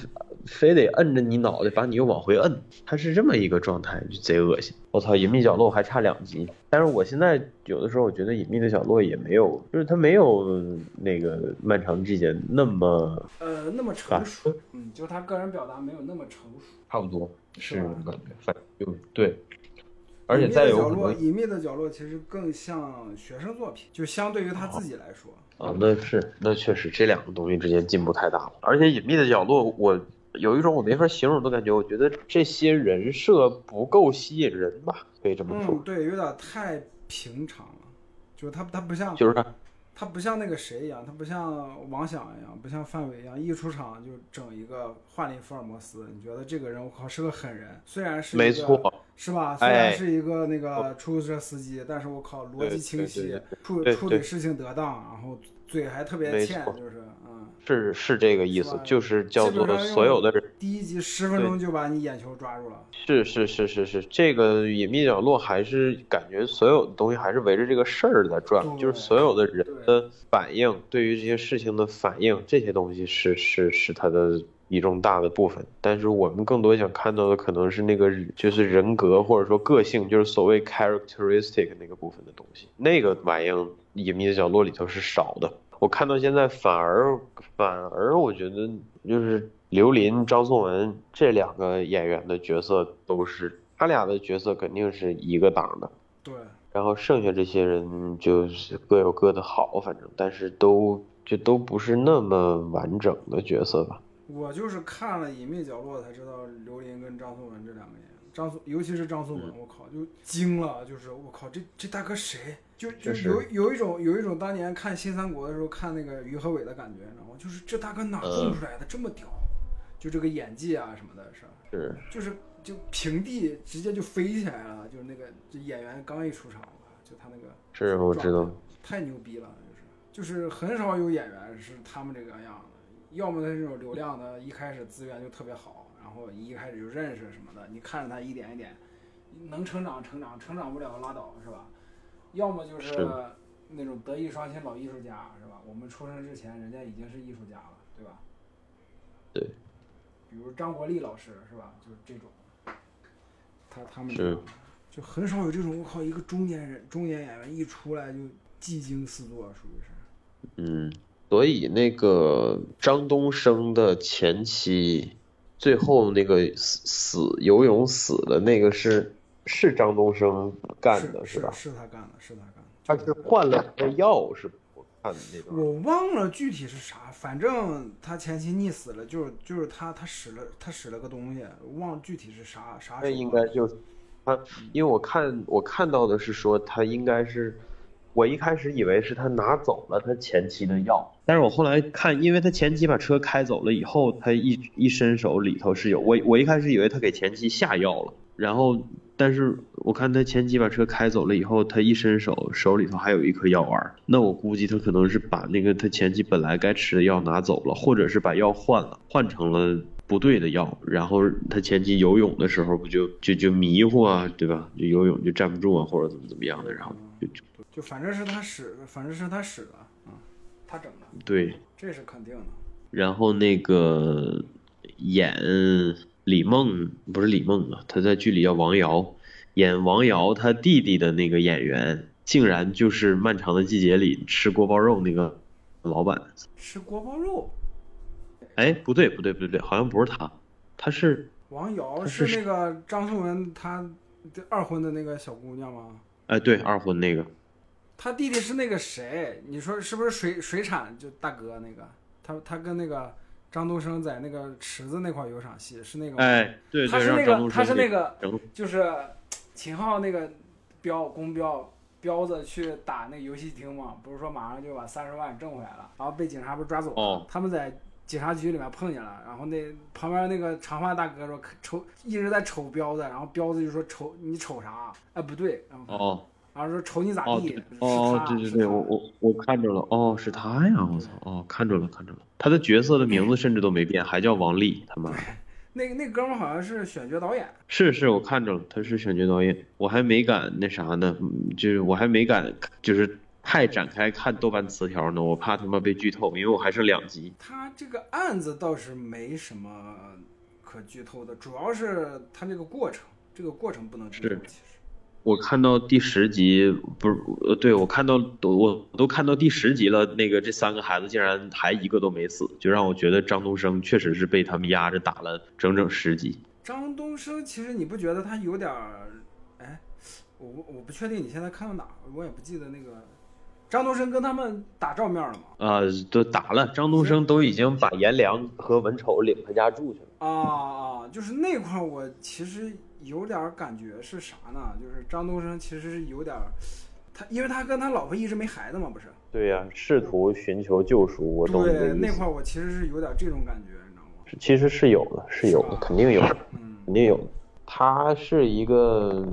非得摁着你脑袋把你又往回摁，他是这么一个状态，就贼恶心。我操，隐秘角落还差两集，但是我现在有的时候我觉得隐秘的角落也没有，就是它没有那个漫长季节那么呃，那么成熟，嗯，就他个人表达没有那么成熟。差不多是感觉，反正就对，而且隐秘的角落，有。隐秘的角落其实更像学生作品，就相对于他自己来说，啊，那是那确实这两个东西之间进步太大了，而且隐秘的角落，我有一种我没法形容的感觉，我觉得这些人设不够吸引人吧，可以这么说嗯，对，有点太平常了，就是他他不像就是他他不像那个谁一样，他不像王响一样，不像范伟一样，一出场就整一个幻灵福尔摩斯。你觉得这个人我靠是个狠人，虽然是没错，是吧？虽然哎是一个那个出租车司机，但是我靠逻辑清晰，处处理事情得当，然后嘴还特别欠，就是嗯，是是这个意思就是叫做所有的人，第一集十分钟就把你眼球抓住了。是是是是是，这个隐秘角落还是感觉所有的东西还是围着这个事儿在转，就是所有的人的反应，对于这些事情的反应，这些东西是是是它的一重大的部分。但是我们更多想看到的可能是那个就是人格或者说个性，就是所谓 characteristic 那个部分的东西，那个玩意儿隐秘的角落里头是少的。我看到现在反而反而我觉得就是刘琳、张颂文这两个演员的角色都是他俩的角色肯定是一个档的，对，然后剩下这些人就是各有各的好，反正但是都就都不是那么完整的角色吧。我就是看了《隐秘角落》才知道刘琳跟张颂文这两个演员，张颂尤其是张颂文，嗯我靠就惊了，就是我靠这这大哥谁？就就有有一种有一种当年看新三国的时候看那个于和伟的感觉，你知道吗？就是这大哥哪蹦出来的、这么屌？就这个演技啊什么的，是吧？是，就是就平地直接就飞起来了，就是那个这演员刚一出场，就他那个是我知道，太牛逼了，就是就是很少有演员是他们这个样的，要么他这种流量的，一开始资源就特别好，然后一开始就认识什么的，你看着他一点一点能成长成长，成长不了拉倒是吧？要么就是是那种德艺双馨老艺术家是吧？我们出生之前人家已经是艺术家了，对吧？对，比如张国立老师是吧？就是这种，他他们是就很少有这种我靠一个中年人中年演员一出来就技惊四座，属于是。嗯，所以那个张东升的前妻，最后那个死死游泳死的那个是是张东升干的是吧？是他干的，是他干的。他是换了个药，是我看的那个。我忘了具体是啥，反正他前妻溺死了，就是就是他他使了他使了个东西，忘了具体是啥啥手那。应该就是他，因为我看我看到的是说他应该是，我一开始以为是他拿走了他前妻的药，但是我后来看，因为他前妻把车开走了以后，他一一伸手里头是有我我一开始以为他给前妻下药了，然后但是我看他前妻把车开走了以后，他一伸手手里头还有一颗药丸，那我估计他可能是把那个他前妻本来该吃的药拿走了，或者是把药换了，换成了。不对的药，然后他前期游泳的时候不就就就迷糊啊，对吧？就游泳就站不住啊，或者怎么怎么样的，然后就就就反正是他使，反正是他使的，嗯，他整的，对，这是肯定的。然后那个演李梦不是李梦啊，他在剧里叫王瑶，演王瑶他弟弟的那个演员，竟然就是《漫长的季节》里吃锅包肉那个老板。吃锅包肉，哎，不对不对不对不对，好像不是他，他是王瑶是是那个张颂文他二婚的那个小姑娘吗？哎对二婚那个，他弟弟是那个谁？你说是不是水水产就大哥那个？他他跟那个张东升在那个池子那块儿有场戏，是那个吗？哎对对，他是那个他是那个就是 秦昊那个彪公彪彪子去打那个游戏厅嘛，不是说马上就把三十万挣回来了，然后被警察不是抓走了，哦他们在警察局里面碰见了，然后那旁边那个长发大哥说瞅一直在瞅彪子，然后彪子就说瞅你瞅啥？哎不对，然后哦。然后说瞅你咋地？哦对哦，对对对，我我我看着了，哦，是他呀，我操，哦，看着了看着了，他的角色的名字甚至都没变，还叫王丽，他妈的，那个那哥们儿好像是选角导演，是是，我看着了，他是选角导演，我还没敢那啥呢，嗯就是我还没敢就是太展开看豆瓣词条呢，我怕他妈被剧透，因为我还剩两集，他这个案子倒是没什么可剧透的，主要是他这个过程，这个过程不能剧透。其实我看到第十集，不是，呃，对我看到都我都看到第十集了，那个这三个孩子竟然还一个都没死，就让我觉得张东升确实是被他们压着打了整整十集。张东升其实你不觉得他有点儿？哎，我不我不确定你现在看到哪儿，我也不记得那个张东升跟他们打照面了吗？啊，都打了，张东升都已经把颜良和文丑领他家住去了。啊啊，就是那块儿我其实有点儿感觉是啥呢？就是张东升其实是有点儿，他因为他跟他老婆一直没孩子嘛，不是？对呀、试图寻求救赎，我懂你对，的意思那块。儿我其实是有点这种感觉，你知道吗？其实是有的，是有的，肯定有的，嗯，肯定有的。他是一个，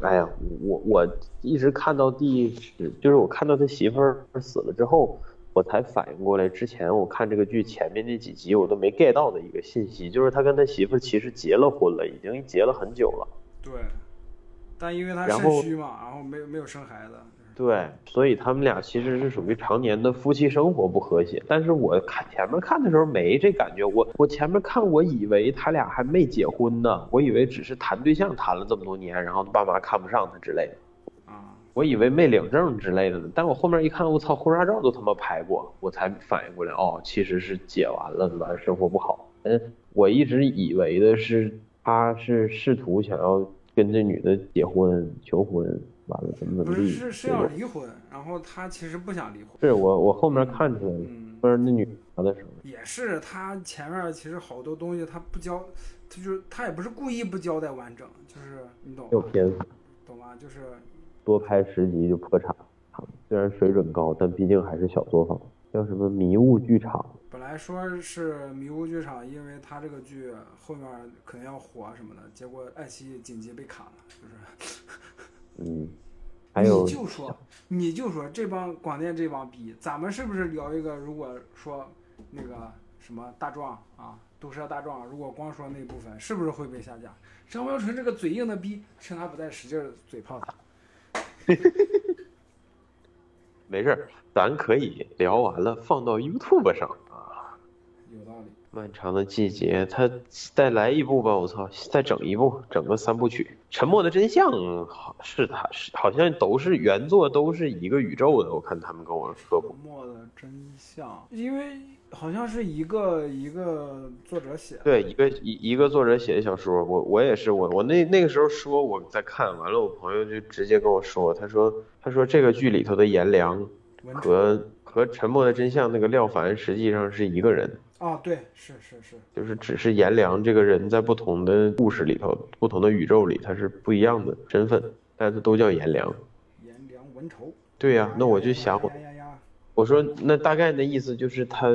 哎呀，我我一直看到第十，就是我看到他媳妇儿死了之后，我才反应过来，之前我看这个剧前面那几集我都没 get 到的一个信息，就是他跟他媳妇儿其实结了婚了，已经结了很久了。对。但因为他肾虚嘛，然后没有没有生孩子，对，所以他们俩其实是属于常年的夫妻生活不和谐。但是我看前面看的时候没这感觉，我我前面看我以为他俩还没结婚呢，我以为只是谈对象谈了这么多年，然后爸妈看不上他之类的，啊，我以为没领证之类的呢。但我后面一看，我操，婚纱照都他妈拍过，我才反应过来，哦，其实是解完了，完生活不好。嗯，我一直以为的是他是试图想要跟这女的结婚求婚，完了怎么怎么地，是是是要离婚，然后他其实不想离婚，是我我后面看出来了，嗯，不是那女的的时候，也是他前面其实好多东西他不交，他就是他也不是故意不交代完整，就是你懂吗？有篇幅，懂吗？就是多拍十集就破产。虽然水准高，但毕竟还是小作坊。叫什么迷雾剧场？本来说是迷雾剧场，因为他这个剧后面可能要火什么的，结果爱奇艺紧急被砍了，就是嗯，还有你就说，你就说这帮广电这帮逼，咱们是不是聊一个？如果说那个什么大壮啊，毒舌大壮，如果光说那部分，是不是会被下架？张宝纯这个嘴硬的逼，趁他不在，使劲嘴炮他。嘿 没事儿，咱可以聊完了放到 YouTube 上啊。有道理。漫长的季节，他再来一部吧，我操，再整一部，整个三部曲。沉默的真相好是他是好像都是原作都是一个宇宙的，我看他们跟我说过。沉默的真相，因为好像是一个一个作者写的。对，一个一一个作者写的小说，我我也是，我我那那个时候说我在看完了，我朋友就直接跟我说，他说他说这个剧里头的颜良和和沉默的真相那个廖凡实际上是一个人。啊，对，是是是，就是只是颜良这个人在不同的故事里头、不同的宇宙里，他是不一样的身份，但是都叫颜良。颜良文丑。对呀、那我就想我说那大概的意思就是他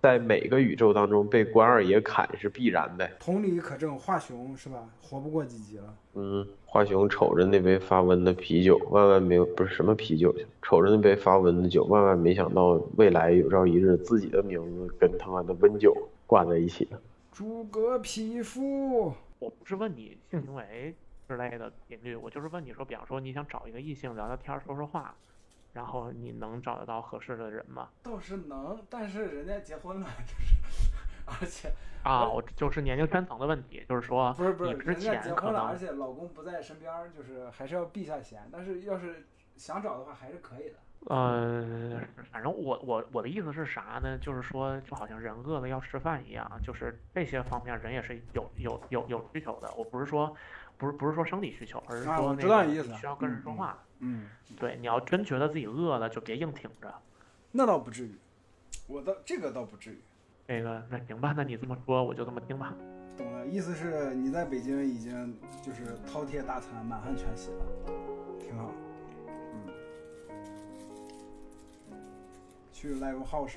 在每个宇宙当中被关二爷砍是必然的。同理可证，华雄是吧？活不过几集了。嗯，华雄瞅着那杯发温的啤酒，万万没有不是什么啤酒，瞅着那杯发温的酒，万万没想到未来有朝一日自己的名字跟他妈的温酒挂在一起了。诸葛匹夫，我不是问你性行为之类的频率，我就是问你说，比方说你想找一个异性聊聊天儿、说说话，然后你能找得到合适的人吗？倒是能，但是人家结婚了，就是，而且啊，我就是年龄圈层的问题，就是说不是不是，你之人家前可结婚了，而且老公不在身边，就是还是要避下嫌。但是要是想找的话，还是可以的。呃，反正我我我的意思是啥呢？就是说，就好像人饿了要吃饭一样，就是这些方面人也是有有有有需求的。我不是说，不是不是说生理需求，而是说那个知道你意思需要跟人说话。嗯，对，你要真觉得自己饿了，就别硬挺着。那倒不至于，我倒这个倒不至于。那个那行吧，那你这么说我就这么听吧。懂了，意思是你在北京已经就是饕餮大餐，满汉全席了，挺好。嗯，去 live house。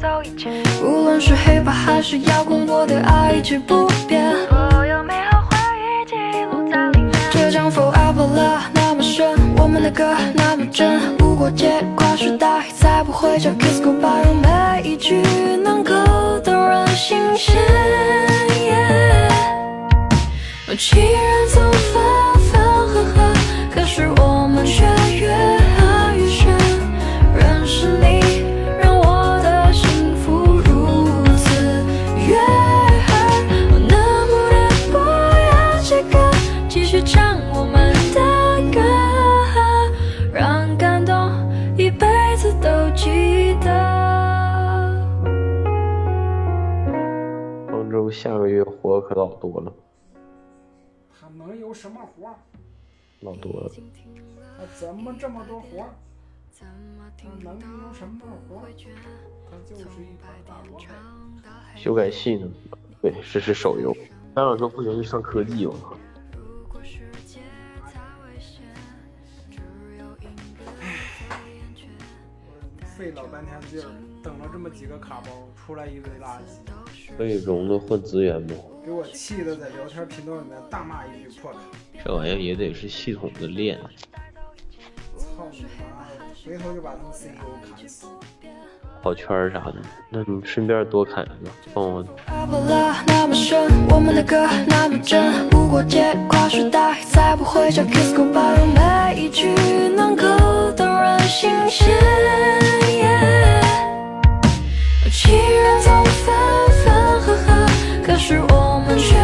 流逝带走一切。无论是 hiphop 还是摇滚，我的爱一直不变。所有美好回忆记录在里面。这张 forever love 那么深，我们的歌那么真。不过界跨时代，再不会叫 kiss goodbye，让每一句能够动人心弦。情人总分分合合，可是我们却活可老多了，他能有什么活？老多了。他怎么这么多活儿？他能有什么活儿？他就是一盘大萝卜。修改器呢？对，这是手游。当然说不行，就上科技吧。如果世界太危险，只有一个眼圈。费老半天劲儿，等了这么几个卡包，出来一堆垃圾，可以融的换资源不？给我气的在聊天频道里面大骂一句破卡。这玩意儿也得是系统的练。操你妈的！回头就把他们 CEO 砍死。跑圈儿啥的，那你顺便多砍一个，帮我 Forever love 那么深，我们的歌那么真。不过界跨时代，再不会叫 kiss goodbye，让每一句能够动人总分可是我们却